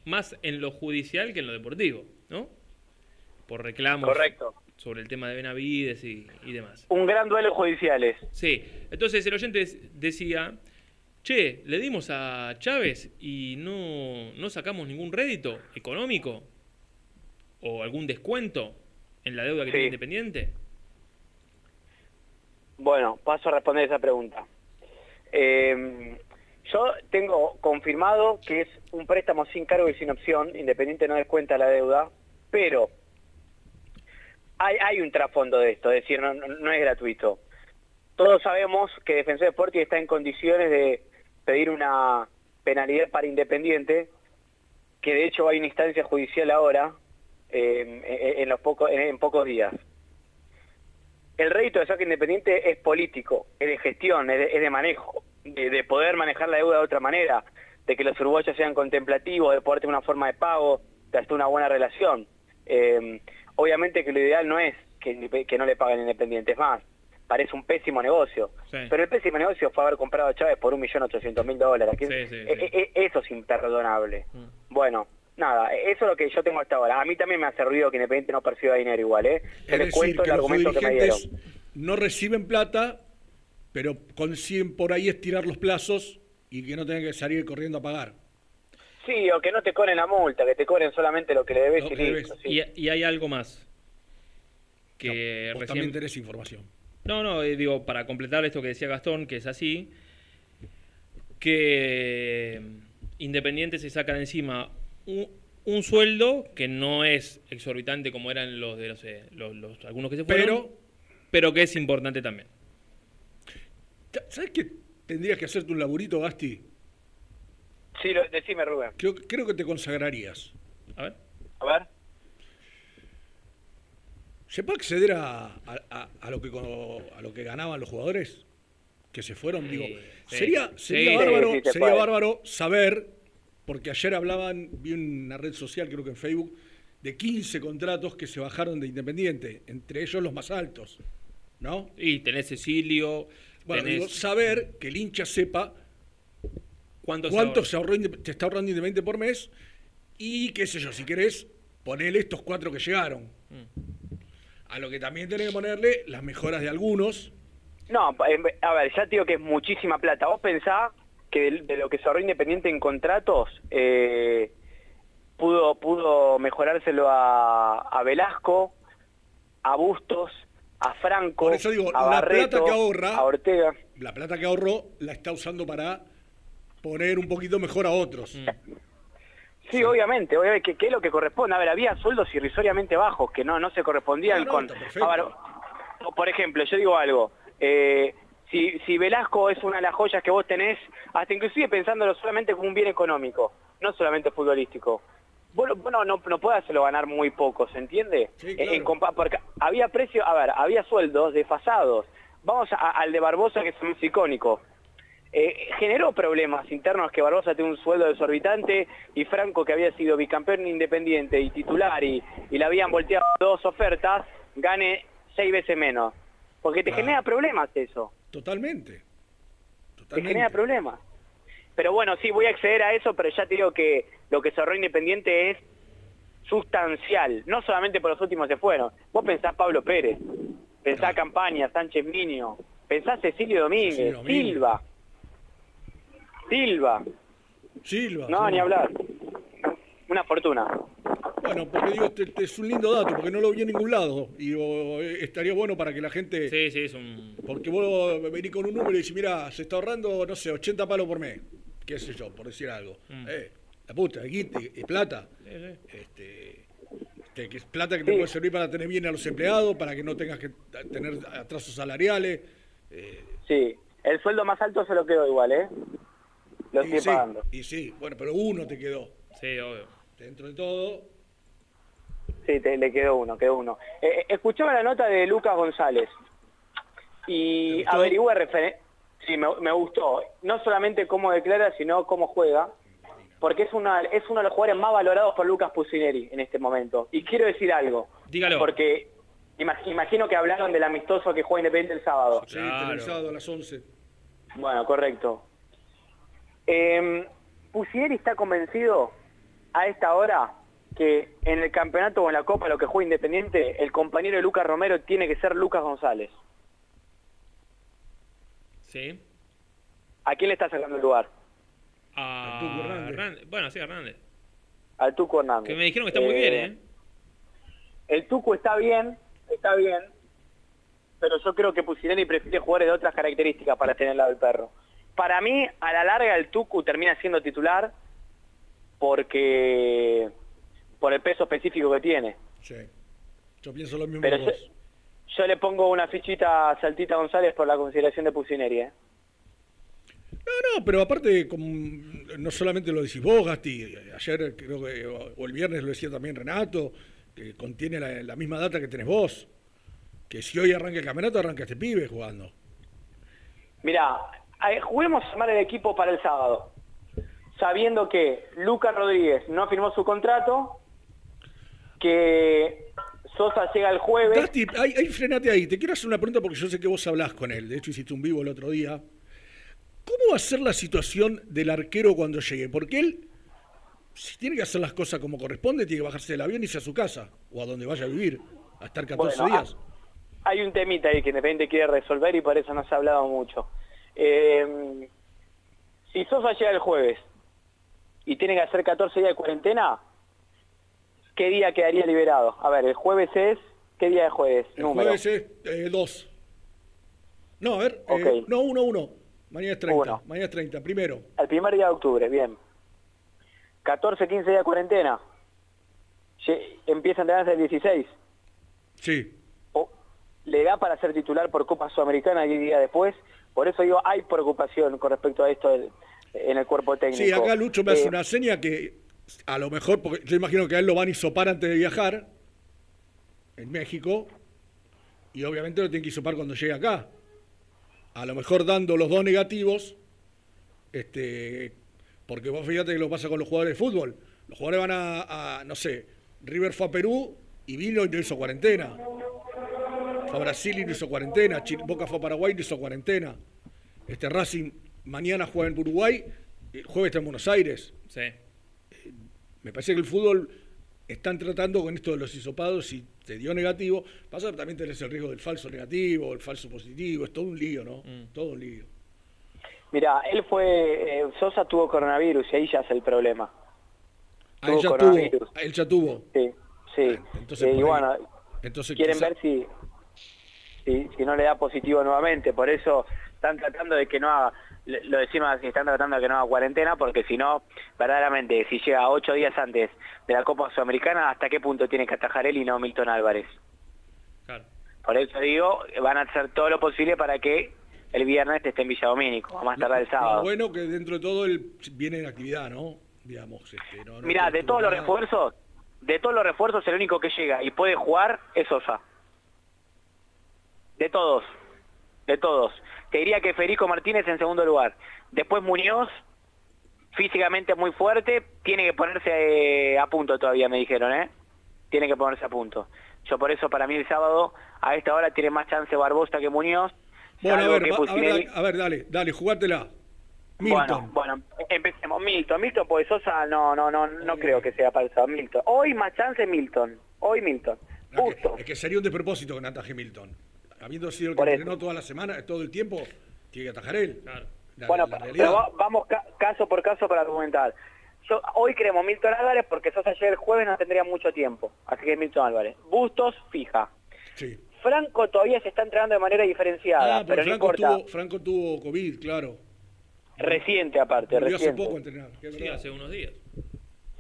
más en lo judicial que en lo deportivo, ¿no? Por reclamos Correcto. sobre el tema de Benavides y, y demás. Un gran duelo judiciales. Sí, entonces el oyente decía, che, le dimos a Chávez y no, no sacamos ningún rédito económico o algún descuento en la deuda que Sí. tiene Independiente. Bueno, paso a responder esa pregunta. Eh, yo tengo confirmado que es un préstamo sin cargo y sin opción, Independiente no descuenta la deuda, pero hay, un trasfondo de esto, es decir, no, es gratuito. Todos sabemos que Defensor Sporting está en condiciones de pedir una penalidad para Independiente, que de hecho hay una instancia judicial ahora, eh, en, en los pocos, días. El rédito de saque independiente es político, es de gestión, es de, manejo, de, de poder manejar la deuda de otra manera, de que los uruguayos sean contemplativos, de poder tener una forma de pago, de hasta una buena relación. Eh, obviamente que lo ideal no es que, no le paguen independiente, es más, parece un pésimo negocio. Sí. Pero el pésimo negocio fue haber comprado a Chávez por un millón ochocientos mil dólares. que- Sí, sí, e- sí. e- e- Eso es imperdonable. Bueno, nada, eso es lo que yo tengo hasta ahora. A mí también me hace ruido que Independiente no perciba dinero igual, ¿eh? Les decir, cuento que el los argumento que me dieron. dirigentes no reciben plata, pero consiguen por ahí estirar los plazos y que no tengan que salir corriendo a pagar. Sí, o que no te cobren la multa, que te cobren solamente lo que le debes Lo y que listo. sí. Y, y hay algo más. Que Vos recién- también tenés información. No, no, eh, digo, para completar esto que decía Gastón, que es así, que Independiente se saca de encima un, un sueldo que no es exorbitante como eran los de los, eh, los- los- algunos que se fueron, Pero- pero que es importante también. ¿Sabes qué tendrías que hacerte un laburito, Gasti? Sí, lo- decime, Rubén. Creo, creo que te consagrarías. A ver. A ver. ¿Se puede acceder a, a- a- a lo que a lo que ganaban los jugadores que se fueron? Digo, sí. sería, sería Sí, bárbaro, sí, se sería puede. bárbaro saber, porque ayer hablaban, vi una red social, creo que en Facebook, de 15 contratos que se bajaron de Independiente, entre ellos los más altos, ¿no? Y tenés Cecilio, Bueno, tenés- digo, saber que el hincha sepa ¿Cuánto cuánto, se se ahorró, Inde- te está ahorrando Independiente por mes y qué sé yo, si querés, ponele estos cuatro que llegaron. Mm. A lo que también tenés que ponerle las mejoras de algunos. No, ve- a ver, ya te digo que es muchísima plata. Vos pensás que de, de lo que se ahorró Independiente en contratos, eh, pudo pudo mejorárselo a, a Velasco, a Bustos, a Franco, Por eso digo, a la Barreto, plata que ahorra, a Ortega. la plata que ahorró la está usando para poner un poquito mejor a otros. Mm. Sí, obviamente, obviamente que, que es lo que corresponde. A ver, había sueldos irrisoriamente bajos que no, no se correspondían No, no, con... A ver, por ejemplo, yo digo algo. eh, si, si Velasco es una de las joyas que vos tenés, hasta inclusive pensándolo solamente como un bien económico, no solamente futbolístico. Bueno, bueno no, no puede hacerlo ganar muy poco, ¿se entiende? En- en compa- porque había precio, a ver, había sueldos desfasados. Vamos a- al de Barbosa, que es más icónico. Eh, generó problemas internos que Barbosa tiene un sueldo desorbitante y Franco, que había sido bicampeón independiente y titular y, y le habían volteado dos ofertas, gane seis veces menos. Porque te genera problemas eso. Totalmente. Te genera problemas. Pero bueno, sí, voy a acceder a eso, pero ya te digo que lo que cerró Independiente es sustancial. No solamente por los últimos se fueron. Vos pensás Pablo Pérez, pensás Campaña, Sánchez Miño, pensás Cecilio Domínguez, Cecilio Domínguez. Silva. Silva. Silva. No, sí. ni hablar. Una fortuna. Bueno, porque digo, este, este es un lindo dato, porque no lo vi en ningún lado. Y digo, eh, estaría bueno para que la gente. Sí, sí, es un. Porque vos venís con un número y decís, mira, se está ahorrando, no sé, 80 palos por mes. Qué sé yo, por decir algo. Mm. Eh, la puta, es guita, es plata. Sí, sí. Este, este, que es plata que te puede servir para tener bien a los empleados, para que no tengas que tener atrasos salariales. Eh, Sí. El sueldo más alto se lo quedó igual, ¿eh? Lo y estoy sí, pagando. y sí, bueno, pero uno te quedó. Sí, obvio. Dentro de todo. Sí, te- le quedó uno, quedó uno. Eh, eh, escuchaba la nota de Lucas González y averigüé referen- Sí, me, me gustó. No solamente cómo declara, sino cómo juega. Porque es, una, es uno de los jugadores más valorados por Lucas Pusineri en este momento. Y quiero decir algo. Dígalo. Porque ima- imagino que hablaron del amistoso que juega Independiente el sábado. Sí, televisado a las 11. Bueno, correcto. Eh, Pusineri está convencido a esta hora que en el campeonato o en la Copa, lo que juega Independiente, el compañero de Lucas Romero tiene que ser Lucas González. Sí. ¿A quién le está sacando el lugar? A Hernández. Bueno, sí, Hernández. Al Tuco Hernández. Que me dijeron que está muy bien, ¿eh? El Tuco está bien, está bien, pero yo creo que Pusineri prefiere jugadores de otras características para tener al lado del perro. Para mí, a la larga, el Tucu termina siendo titular porque por el peso específico que tiene. Sí. Yo pienso lo mismo Pero que yo, vos. yo le pongo una fichita a Saltita González por la consideración de Pusineri, ¿eh? No, no, pero aparte, como, no solamente lo decís vos, Gasti, ayer creo que, o el viernes lo decía también Renato, que contiene la, la misma data que tenés vos. Que si hoy arranca el campeonato, arranca este pibe jugando. Mirá, eh, juguemos a armar el equipo para el sábado, sabiendo que Lucas Rodríguez no firmó su contrato, que Sosa llega el jueves. Gasti, ahí, ahí frenate ahí. Te quiero hacer una pregunta porque yo sé que vos hablás con él. De hecho, hiciste un vivo el otro día. ¿Cómo va a ser la situación del arquero cuando llegue? Porque él, si tiene que hacer las cosas como corresponde, tiene que bajarse del avión y irse a su casa o a donde vaya a vivir, a estar 14 Bueno, días. Hay un temita ahí que Independiente quiere resolver y por eso no se ha hablado mucho. Eh, si Sosa llega el jueves y tiene que hacer 14 días de cuarentena, ¿qué día quedaría liberado? A ver, el jueves es... ¿Qué día de jueves? El Número. jueves es eh, dos. No, a ver, eh, Ok. no, uno, uno. Mañana es 30. Uno. Mañana es 30, primero. El primer día de octubre, bien. 14, 15 días de cuarentena. Empieza a entrenarse el 16. Sí. Le da para ser titular por Copa Sudamericana 10 días después. Por eso digo, hay preocupación con respecto a esto del- en el cuerpo técnico. Sí, acá Lucho me hace Eh, una seña que a lo mejor, porque yo imagino que a él lo van a hisopar antes de viajar en México y obviamente lo tienen que hisopar cuando llegue acá. A lo mejor dando los dos negativos, este, porque vos fíjate que lo pasa con los jugadores de fútbol. Los jugadores van a, a, no sé, River fue a Perú y vino y no hizo cuarentena. Fue a Brasil y no hizo cuarentena. Boca fue a Paraguay y no hizo cuarentena. Este Racing mañana juega en Uruguay, el jueves está en Buenos Aires. Sí. Me parece que el fútbol están tratando con esto de los hisopados y te dio negativo. Pasa que también tenés el riesgo del falso negativo, el falso positivo, es todo un lío, ¿no? Todo un lío. Mira, él fue... eh, Sosa tuvo coronavirus y ahí ya es el problema. Ah, él ya tuvo. coronavirus. Él ya tuvo. Sí, sí. Entonces, Eh, y bueno, Entonces, quieren quizá- ver si, si, si no le da positivo nuevamente. Por eso están tratando de que no haga, lo decimos así, están tratando de que no haga cuarentena, porque si no, verdaderamente, si llega ocho días antes de la Copa Sudamericana, ¿hasta qué punto tiene que atajar él y no Milton Álvarez? Claro. Por eso digo, van a hacer todo lo posible para que el viernes esté en Villa Domínico, a más tardar el sábado. bueno que dentro de todo él viene en actividad, ¿no? digamos, este, no, no Mira, te- de todos los refuerzos, de todos los refuerzos, el único que llega y puede jugar es Sosa. De todos, de todos. Te diría que Federico Martínez en segundo lugar. Después Muñoz, físicamente muy fuerte, tiene que ponerse eh, a punto todavía, me dijeron, ¿eh? Tiene que ponerse a punto. Yo por eso, para mí el sábado, a esta hora tiene más chance Barbosa que Muñoz. Bueno, a ver, que a ver, dale, a ver, dale, dale, jugátela. Milton. Bueno, bueno, empecemos. Milton, Milton, porque Sosa no, no, no, no creo que sea para el sábado. Milton. Hoy más chance Milton. Hoy Milton. Justo. Es que sería un despropósito que Milton. Habiendo sido el que entrenó toda la semana, todo el tiempo, tiene que atajar él. La- bueno, la pero vamos ca- caso por caso para argumentar. Yo, hoy creemos Milton Álvarez porque Sosa ayer el jueves no tendría mucho tiempo. Así que Milton Álvarez. Bustos, fija. Sí. Franco todavía se está entrenando de manera diferenciada, Ah, pero pero no Franco importa. tuvo, Franco tuvo COVID, claro. Reciente aparte, Volvió hace reciente. poco Sí, hace unos días.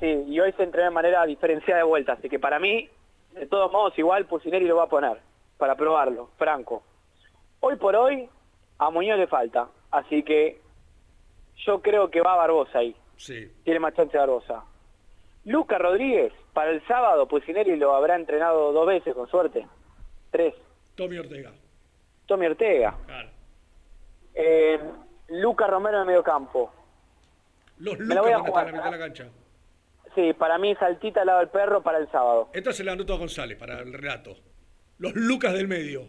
Sí, y hoy se entrenó de manera diferenciada de vuelta, así que para mí, de todos modos, igual Pusineri lo va a poner para probarlo, Franco. Hoy por hoy, a Muñoz le falta, así que yo creo que va Barbosa ahí, Sí. tiene más chance Barbosa. Lucas Rodríguez, para el sábado, Pusineri lo habrá entrenado dos veces, con suerte, tres. Tommy Ortega. Tommy Ortega. Eh, Lucas Romero en el medio campo. Los Me Lucas la voy a van a estar en la jugar. mitad de la cancha. Sí, para mí saltita al lado del perro para el sábado. Esta se la anotó a González para el relato. Los Lucas del medio.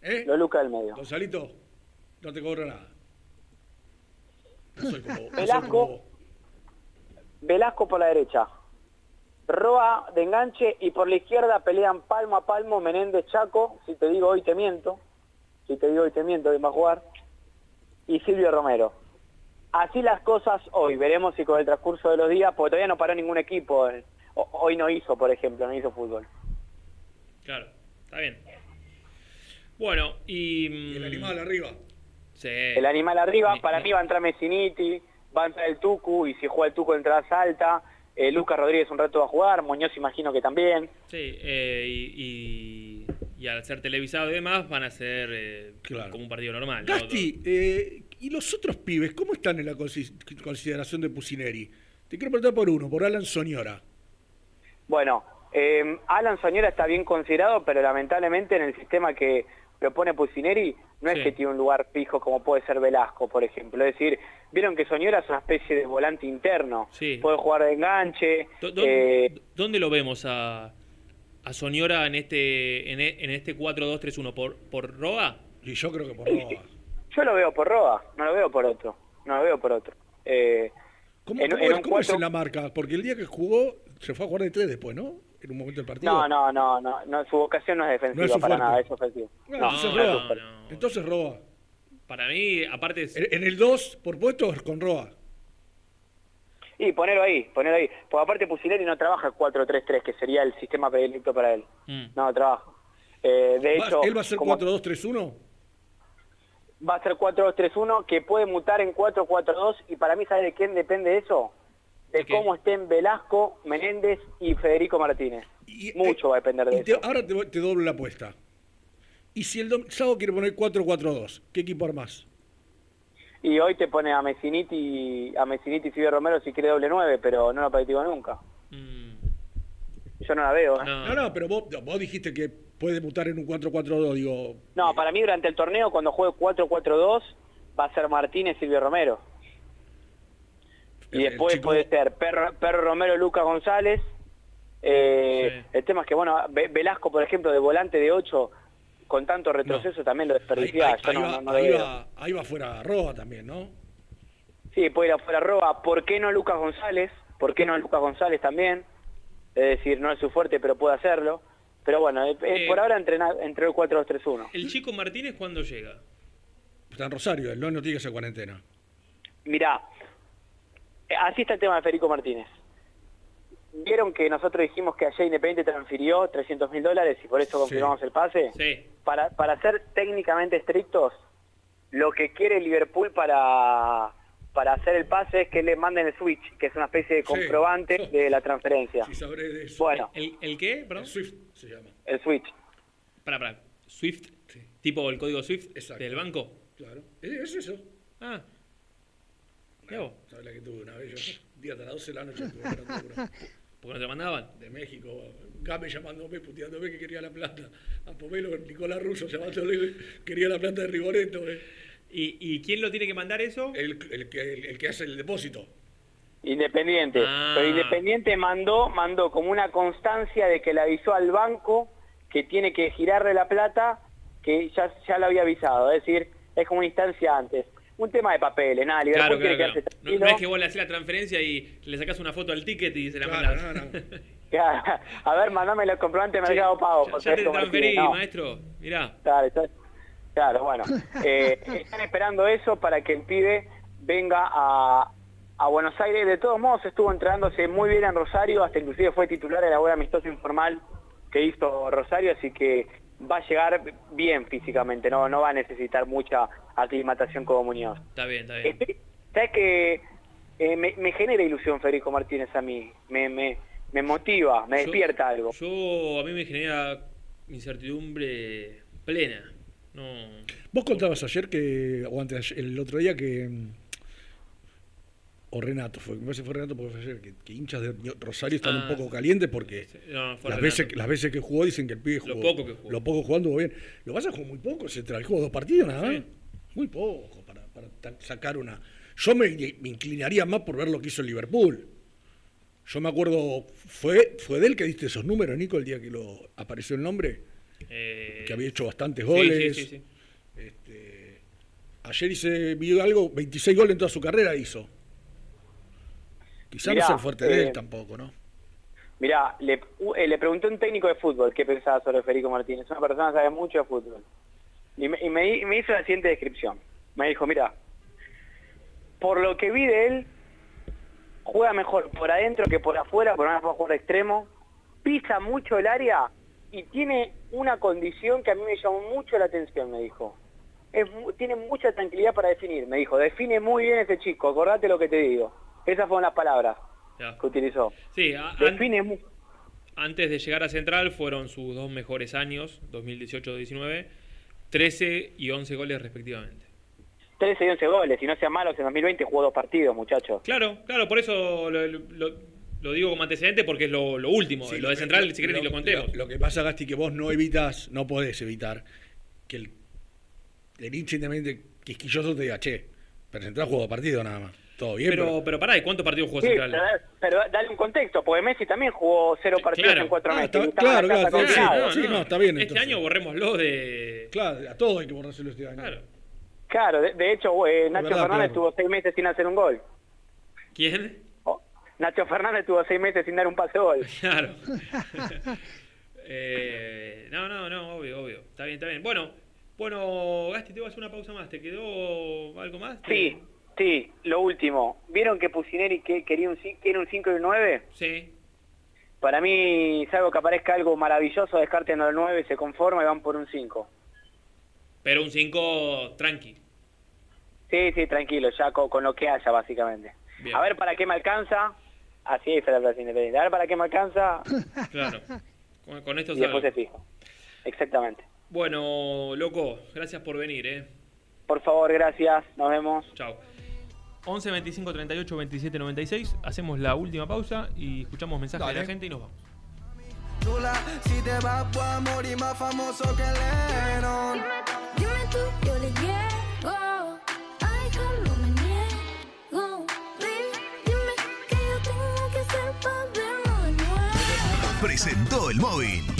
¿Eh? Los Lucas del medio. Gonzalito, no te cobro nada. No soy como, no soy como Velasco, vos. Velasco por la derecha. Roa de enganche y por la izquierda pelean palmo a palmo Menéndez Chaco. Si te digo hoy te miento. Si te digo hoy te miento, ¿quién va a jugar? Y Silvio Romero. Así las cosas hoy. Veremos si con el transcurso de los días, porque todavía no paró ningún equipo. eh, Hoy no hizo, por ejemplo, no hizo fútbol. Claro, está bien. Bueno, y. mm, el animal arriba. Sí. El animal arriba, para mí va a entrar Messiniti, va a entrar el Tucu, y si juega el Tucu entrada salta. Eh, Lucas Rodríguez un rato va a jugar, Muñoz imagino que también. Sí, eh, y, y, y al ser televisado y demás, van a ser eh, como un partido normal. ¿no? Gasti, eh, ¿y los otros pibes cómo están en la consi- consideración de Pusineri? Te quiero preguntar por uno, por Alan Soñora. Bueno, eh, Alan Soñora está bien considerado, pero lamentablemente en el sistema que propone Pusineri no Sí. es que tiene un lugar fijo como puede ser Velasco, por ejemplo. Es decir, vieron que Soñora es una especie de volante interno. Sí. Puede jugar de enganche. Eh, ¿Dónde lo vemos a, a Soñora en este en, e- en este 4-2-3-1? ¿Por, ¿Por Roa? Y yo creo que por Roa. yo lo veo por Roa, no lo veo por otro. No lo veo por otro. Eh, ¿Cómo, en- cómo en es, en la marca? Porque el día que jugó se fue a jugar de tres después, ¿no? En un momento del partido. No, no, no, no, no, su vocación no es defensiva No es para nada, es ofensivo. No, No, entonces fuerte. Entonces Roa. Para mí, aparte es... En, en el 2, por puesto, es con Roa. Y ponerlo ahí, ponerlo ahí. Porque aparte Pusineri no trabaja 4-3-3, que sería el sistema predilecto para él. Mm. No trabaja. Eh, de Va- hecho, ¿Él va a ser como 4-2-3-1? va a ser 4-2-3-1, que puede mutar en 4-4-2, y para mí, ¿sabes de quién depende eso? De cómo estén Velasco, Menéndez y Federico Martínez. Mucho va a depender de te- eso. ahora te, te doblo la apuesta. Y si el dom- sábado quiere poner 4-4-2, ¿qué equipo armás? Y hoy te pone a Messiniti, a Messiniti y Silvio Romero si quiere doble 9, pero no lo practico nunca. Yo no la veo, ¿eh? No, no, pero vos, vos dijiste que puede mutar en un 4-4-2, digo. No, para mí durante el torneo, cuando juegue 4-4-2, va a ser Martínez y Silvio Romero. Y después puede ser Perro, Perro Romero, Lucas González. Eh, El tema es que, bueno, Ve- Velasco, por ejemplo, de volante de 8, con tanto retroceso también lo Ahí, desperdicia. ahí- Yo ahí no, va, no- no lo ahí veo. va- ahí va fuera Roa también, ¿no? Sí, puede ir afuera Roa. ¿Por qué no Lucas González? ¿Por qué no Lucas González también? Es decir, no es su fuerte, pero puede hacerlo. Pero bueno, eh, eh, Eh, por ahora entrena, entre el 4-2-3-1. ¿El chico Martínez cuándo llega? Está en Rosario, él no, tiene que cuarentena. Mirá, eh, así está el tema de Federico Martínez. ¿Vieron que nosotros dijimos que ayer Independiente transfirió 300 mil dólares y por eso confirmamos el pase? Sí. Para, para ser técnicamente estrictos, lo que quiere Liverpool para, para hacer el pase es que le manden el switch, que es una especie de Sí. comprobante de la transferencia. Si sabré de eso. Bueno, ¿El, el qué? Perdón. Swift se llama. el switch. Para, para. ¿Swift? ¿Tipo el código Swift del banco? Claro. Es, es eso. Ah. ¿Sabes la que tuve una vez? Yo, día hasta las 12 de la noche tuve una locura. ¿Por qué no te mandaban? De México, Game llamándome, puteándome que quería la plata. A Pomelo, Nicolás Russo llamándole que quería la plata de Rigoletto. eh. ¿Y, ¿Y quién lo tiene que mandar eso? El, el que, el, el que hace el depósito. Independiente. Ah. Pero Independiente mandó, mandó como una constancia de que le avisó al banco que tiene que girarle la plata, que ya, ya lo había avisado. Es decir, es como una instancia antes. Un tema de papeles, nada, Liverpool Claro, claro, quiere claro. quedarse No, no es que vos le haces la transferencia y le sacás una foto al ticket y se la mandás. A ver, mandame los comprobantes de mercado pago. Ya José te transferí, maestro. Mirá. Claro, bueno. Eh, están esperando eso para que el pibe venga a, a Buenos Aires. De todos modos, estuvo entrenándose muy bien en Rosario, hasta inclusive fue titular en la buena amistosa informal que hizo Rosario, así que va a llegar bien físicamente, no, no va a necesitar mucha aclimatación como Muñoz. Está bien, está bien. Estoy- ¿Sabes que eh, me, me genera ilusión Federico Martínez a mí? Me, me, me motiva, me Yo- despierta algo. Yo, a mí me genera incertidumbre plena. No. Vos contabas ayer que, o antes, el otro día que. O Renato, fue, me parece que fue Renato porque fue ayer, que, que hinchas de Rosario están Ah, un poco calientes porque No, las, veces, las veces que jugó dicen que el pibe Lo jugó. poco que jugó. Lo poco jugando bien. Lo pasa jugó muy poco, se tra- jugó dos partidos nada más. Sí. Muy poco para, sacar una. Yo me, me inclinaría más por ver lo que hizo el Liverpool. Yo me acuerdo, fue, fue de él que diste esos números, Nico, el día que lo apareció el nombre, Eh, que había hecho bastantes goles. Sí, sí, sí. Este, ayer hice, vi algo, 26 goles en toda su carrera hizo. Quizá Mirá, no sea el fuerte de eh, él tampoco, ¿no? Mirá, le, eh, le pregunté a un técnico de fútbol qué pensaba sobre Federico Martínez. Una persona que sabe mucho de fútbol. Y me, y me di- me hizo la siguiente descripción. Me dijo, mira, por lo que vi de él, juega mejor por adentro que por afuera, por una jugar de extremo, pisa mucho el área y tiene una condición que a mí me llamó mucho la atención, me dijo. Es tiene mucha tranquilidad para definir, me dijo. Define muy bien ese chico, acordate lo que te digo. Esas fueron las palabras Ya. que utilizó. Sí, a- an- antes de llegar a Central fueron sus dos mejores años, 2018-19, 13 y 11 goles respectivamente. 13 y 11 goles, si no sean malos, en 2020 jugó dos partidos, muchachos. Claro, claro, por eso lo, lo- lo digo como antecedente porque es lo, lo último. Sí, lo de que- Central, si querés, ni lo contemos. Lo, lo que pasa, Gasti, que vos no evitas, no podés evitar que el, el hincha quisquilloso te diga, che, pero Central jugó partido nada más. Todo bien, pero, pero pará, ¿y cuántos partidos jugó Sí, Central? pero, pero dale un contexto, porque Messi también jugó cero partidos claro. en cuatro Ah, meses. está- claro, claro, sí, no, está bien, Este entonces. año borrémoslo de. Claro, a todos hay que borrárselo este año. Claro. Claro, de, de hecho, eh, Nacho verdad, Fernández claro. tuvo seis meses sin hacer un gol. ¿Quién? Nacho Fernández tuvo seis meses sin dar un pase gol. Claro. Eh, no, no, no, obvio, obvio. Está bien, está bien. Bueno, bueno, Gasti, te voy a hacer una pausa más. ¿Te quedó algo más? Sí, sí, lo último. ¿Vieron que Pusineri que quería un, quiere un 5 y un 9? Sí. Para mí, salvo que aparezca algo maravilloso, descarten el 9, se conforma y van por un 5. Pero un 5 tranqui. Sí, sí, tranquilo, ya con, con lo que haya, básicamente. Bien. A ver para qué me alcanza. Así es la Plaza Independiente. A ver para qué me alcanza Claro. Con, con esto y después se fija. Exactamente. Bueno, loco, gracias por venir, ¿eh? Por favor, gracias. Nos vemos. Chao. 11 25 38 27 96. Hacemos la última pausa y escuchamos mensajes de Dale. la gente y nos vamos. Chula, si te vas a morir más famoso que Lennon. Dime tú, yo le llego. Ay, como me niego. Baby, dime qué yo tengo que para de nuevo. Presentó el móvil.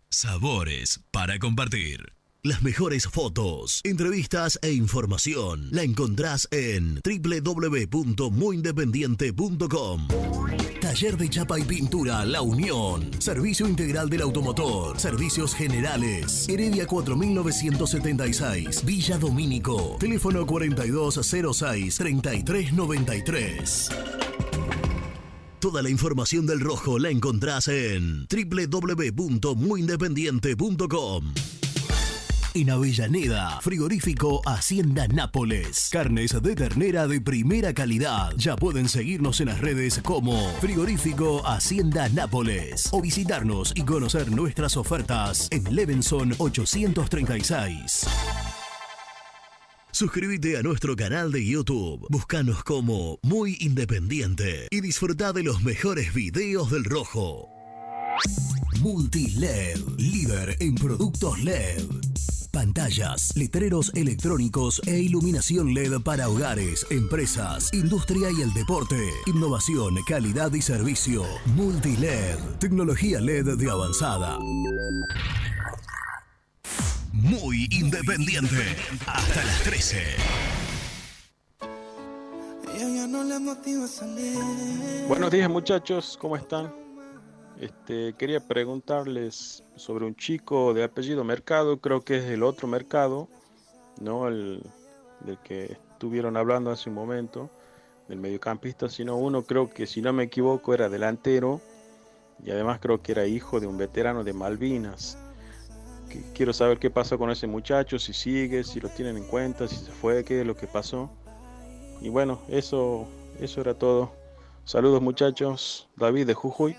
Sabores para compartir. Las mejores fotos, entrevistas e información la encontrás en www.muyindependiente.com. Taller de Chapa y Pintura La Unión. Servicio integral del automotor. Servicios generales. Heredia 4976. Villa Domínico. Teléfono 4206-3393. Toda la información del rojo la encontrás en www.muyindependiente.com. En Avellaneda, frigorífico Hacienda Nápoles. Carnes de ternera de primera calidad. Ya pueden seguirnos en las redes como frigorífico Hacienda Nápoles o visitarnos y conocer nuestras ofertas en Levenson 836. Suscríbete a nuestro canal de YouTube. Búscanos como Muy Independiente y disfruta de los mejores videos del rojo. Multiled, líder en productos LED. Pantallas, letreros electrónicos e iluminación LED para hogares, empresas, industria y el deporte. Innovación, calidad y servicio. Multiled, tecnología LED de avanzada. Muy independiente. Hasta las 13. Ella ya no le motiva a salir. Buenos días muchachos, ¿cómo están? Este, quería preguntarles sobre un chico de apellido Mercado, creo que es el otro Mercado, no el del que estuvieron hablando hace un momento, del mediocampista, sino uno creo que si no me equivoco era delantero y además creo que era hijo de un veterano de Malvinas. Que- Quiero saber qué pasó con ese muchacho, si sigue, si lo tienen en cuenta, si se fue, qué es lo que pasó. Y bueno, eso, eso era todo. Saludos muchachos, David de Jujuy.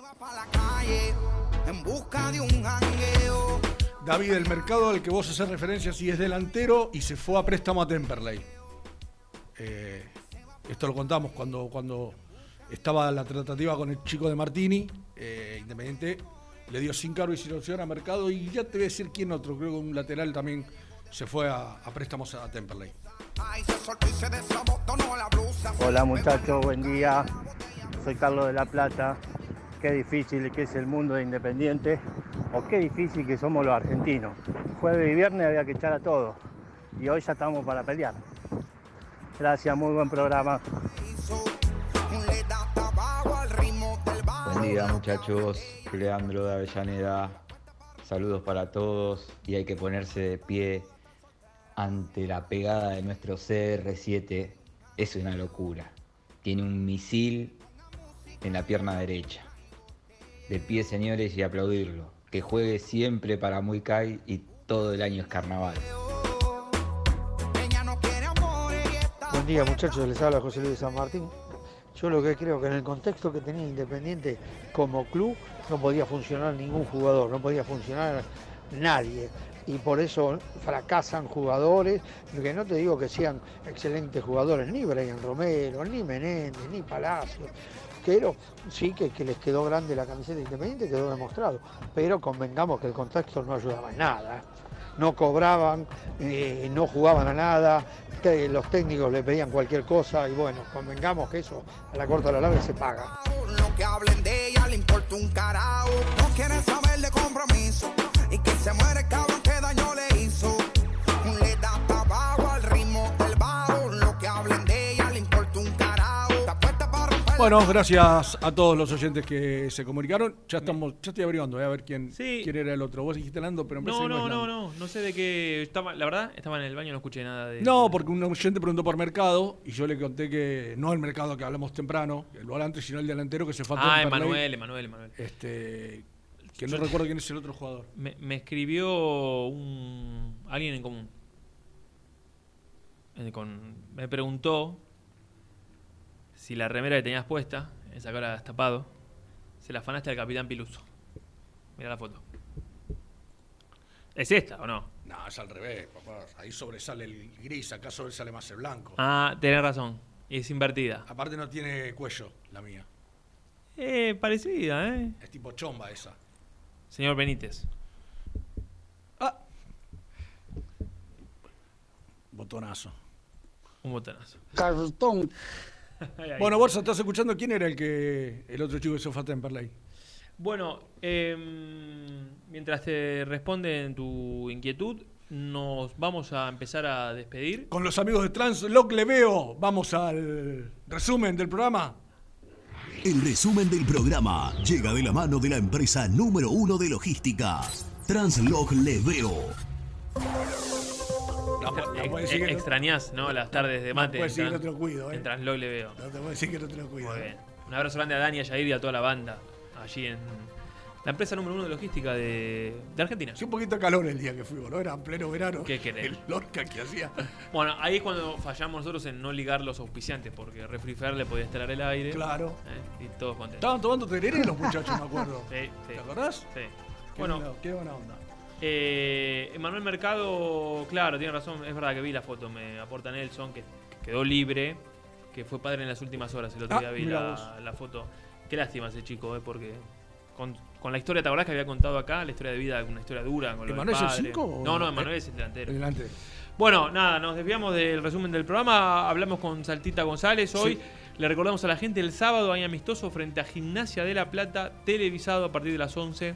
David, el mercado al que vos haces referencia, sí es delantero y se fue a préstamo a Temperley. Eh, esto lo contamos cuando, cuando estaba la tratativa con el chico de Martini, eh, Independiente le dio sin cargo y sin opción a Mercado y ya te voy a decir quién otro, creo que un lateral también se fue a, a préstamos a Temperley. Hola muchachos, buen día. Soy Carlos de La Plata. Qué difícil que es el mundo de Independiente o qué difícil que somos los argentinos. Jueves y viernes había que echar a todos y hoy ya estamos para pelear. Gracias, muy buen programa. Buen día muchachos, Leandro de Avellaneda, saludos para todos y hay que ponerse de pie ante la pegada de nuestro CR7, es una locura. Tiene un misil en la pierna derecha. De pie señores y aplaudirlo, que juegue siempre para Muy Kai y todo el año es carnaval. Buen día muchachos, les habla José Luis de San Martín. Yo lo que creo que en el contexto que tenía Independiente como club no podía funcionar ningún jugador, no podía funcionar nadie. Y por eso fracasan jugadores, que no te digo que sean excelentes jugadores, ni Brian Romero, ni Menéndez, ni Palacio. Pero sí que, les quedó grande la camiseta de Independiente, quedó demostrado. Pero convengamos que el contexto no ayudaba en nada no cobraban, eh, no jugaban a nada, te- los técnicos le pedían cualquier cosa y bueno, convengamos que eso a la corta a la larga se paga. Lo que hablen de ella le importa un carajo. No quieren saber de compromiso. Y que se muere el cabrón que daño Bueno, gracias a todos los oyentes que se comunicaron. Ya estamos, ya estoy averiguando, voy a ver quién, quién era el otro. Vos dijiste Lando, pero me No, no, no, no, no sé de qué estaba, la verdad, estaba en el baño, no escuché nada de No, porque un oyente preguntó por mercado y yo le conté que no el mercado que hablamos temprano, el volante, sino el delantero que se fue a Ah. Emanuel, Emanuel, Emanuel. Este, que no Yo- recuerdo quién es el otro jugador. Me, me escribió un alguien en común. Eh, con- me preguntó si la remera que tenías puesta, esa que ahora has tapado, se la afanaste al capitán Piluso. Mira la foto. ¿Es esta o no? No, es al revés, papá. Ahí sobresale el gris, acá sobresale más el blanco. Ah, tenés razón. Es invertida. Aparte no tiene cuello, la mía. Eh, parecida, ¿eh? Es tipo chomba esa. Señor Benítez. Botonazo. Un botonazo. Cartón. Bueno, Borsa, ¿estás escuchando quién era el que el otro chico que se fue a Temperley? Bueno, em, mientras te responden tu inquietud, nos vamos a empezar a despedir. Con los amigos de Transloc le veo. Vamos al resumen del programa. El resumen del programa llega de la mano de la empresa número uno de logística, Translog Leveo. Eh, decir eh, que no- extrañás, ¿no? Las tardes de No mate. puede decir en que no te lo cuido, eh. En Translog le veo. No te a decir que no te lo cuido. Muy bien. Un abrazo grande a Dani, a Yair y a toda la banda. Allí en la empresa número uno de logística de, de Argentina. Sí, un poquito de calor el día que fuimos, ¿no? Era en pleno verano. ¿Qué querés? El Lorca que hacía. Bueno, ahí es cuando fallamos nosotros en no ligar los auspiciantes, porque Refri Fair le podía estelar el aire. Claro. ¿eh? Y todos contentos. Estaban tomando tereré los muchachos, me acuerdo. Sí, sí. ¿Te acordás? Sí. Qué Bueno, buena- qué buena onda. Eh, Emanuel Mercado, claro, tiene razón, es verdad que vi la foto, me aporta Nelson, que quedó libre, que fue padre en las últimas horas, el otro Ah, día vi la, foto. Qué lástima ese chico, eh, porque con, con la historia, ¿te acordás que había contado acá? La historia de vida, una historia dura con ¿Emanuel es el padre. cinco o- No, no, Emanuel es el delantero. El delante. Bueno, nada, nos desviamos del resumen del programa. Hablamos con Saltita González hoy. Sí. Le recordamos a la gente el sábado hay amistoso frente a Gimnasia de la Plata, televisado a partir de las 11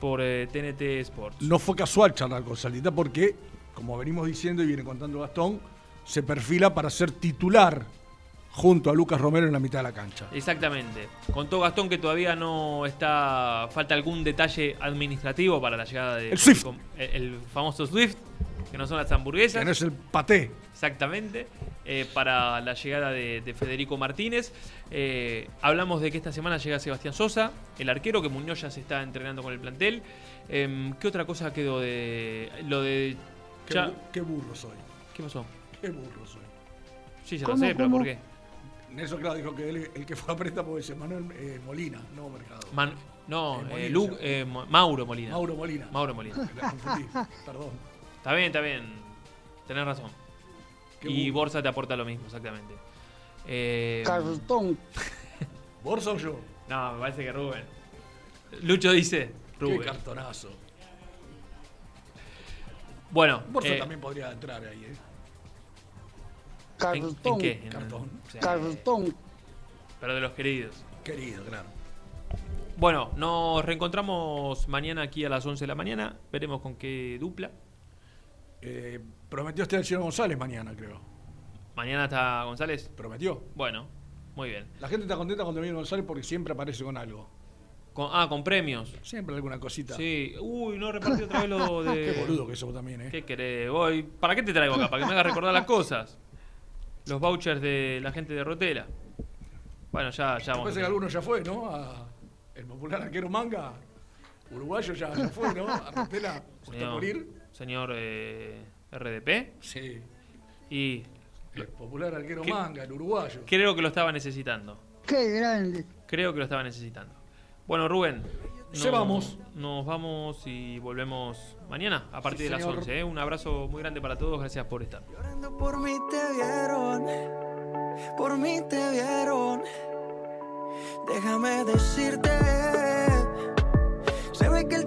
por eh, TNT Sports. No fue casual charlar con Salita porque, como venimos diciendo y viene contando Gastón, se perfila para ser titular junto a Lucas Romero en la mitad de la cancha. Exactamente. Contó Gastón que todavía no está. Falta algún detalle administrativo para la llegada de. El Swift. El, el famoso Swift, que no son las hamburguesas. Que no es el paté. Exactamente. eh, para la llegada de, de Federico Martínez. Eh, hablamos de que esta semana llega Sebastián Sosa, el arquero, que Muñoz ya se está entrenando con el plantel. Em, ¿Qué otra cosa quedó de. Lo de. Qué, burro soy. ¿Qué pasó? Qué burro soy. Sí, ya lo sé, pero ¿por qué? Nelson, claro, dijo que él- el que fue a préstamo es Manuel eh, Molina, no Mercado. Man- no, Eh, eh, Molina, eh, Mauro Molina. Mauro Molina. Mauro Molina. La confundí, perdón. Está bien, está bien. Tenés razón. Qué y. Borsa te aporta lo mismo, exactamente. Eh, Cartón. ¿Borsa o yo? No, me parece que Rubén. Lucho dice Rubén. Qué cartonazo. Bueno, Borsa eh, también podría entrar ahí, ¿eh? Cartón. ¿En qué? En- Cartón. sí. Cartón. pero de los queridos. Querido, claro. Bueno, nos reencontramos mañana aquí a las 11 de la mañana. Veremos con qué dupla. Eh, prometió estar el señor González mañana, creo. Mañana está González. Prometió. Bueno, muy bien. La gente está contenta cuando viene González porque siempre aparece con algo. Con- ah, con premios. Siempre alguna cosita. Sí. Uy, no repartí otra vez lo de. Qué boludo que sos también, ¿eh? ¿Qué querés? Voy. ¿Para qué te traigo acá? Para que me hagas recordar las cosas. Los vouchers de la gente de Rotela. Bueno, ya, ya vamos. parece que alguno ya fue, ¿no? A- el popular arquero manga. Uruguayo ya, ya fue, ¿no? A Rotela. ¿Está Señor, por ir? Señor eh, RDP. Sí. Y El popular arquero manga, el uruguayo. creo que lo estaba necesitando. Qué grande. Creo que lo estaba necesitando. Bueno, Rubén. Se vamos. Nos vamos y volvemos mañana a partir Sí, de las señor. 11. ¿eh? Un abrazo muy grande para todos. Gracias por estar. Por mí te vieron, por mí te vieron. Déjame decirte, se ve que él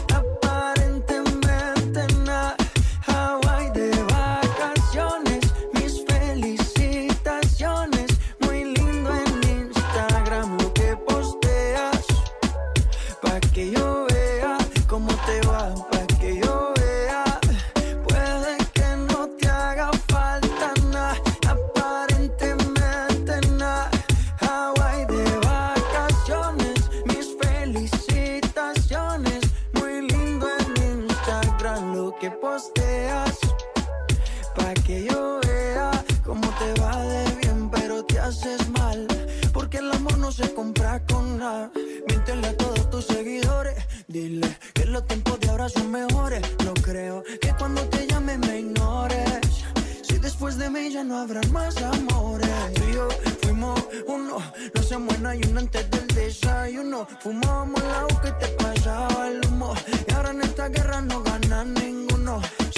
nada. Miéntele a todos tus seguidores. Dile que los tiempos de ahora son mejores. No creo que cuando te llame me ignores. Si después de mí ya no habrá más amores. Tú y yo fuimos uno. No se muera y uno antes del desayuno. Fumábamos agua que te pasaba el humo. Y ahora en esta guerra no gana ninguno.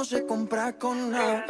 no se compra con nada.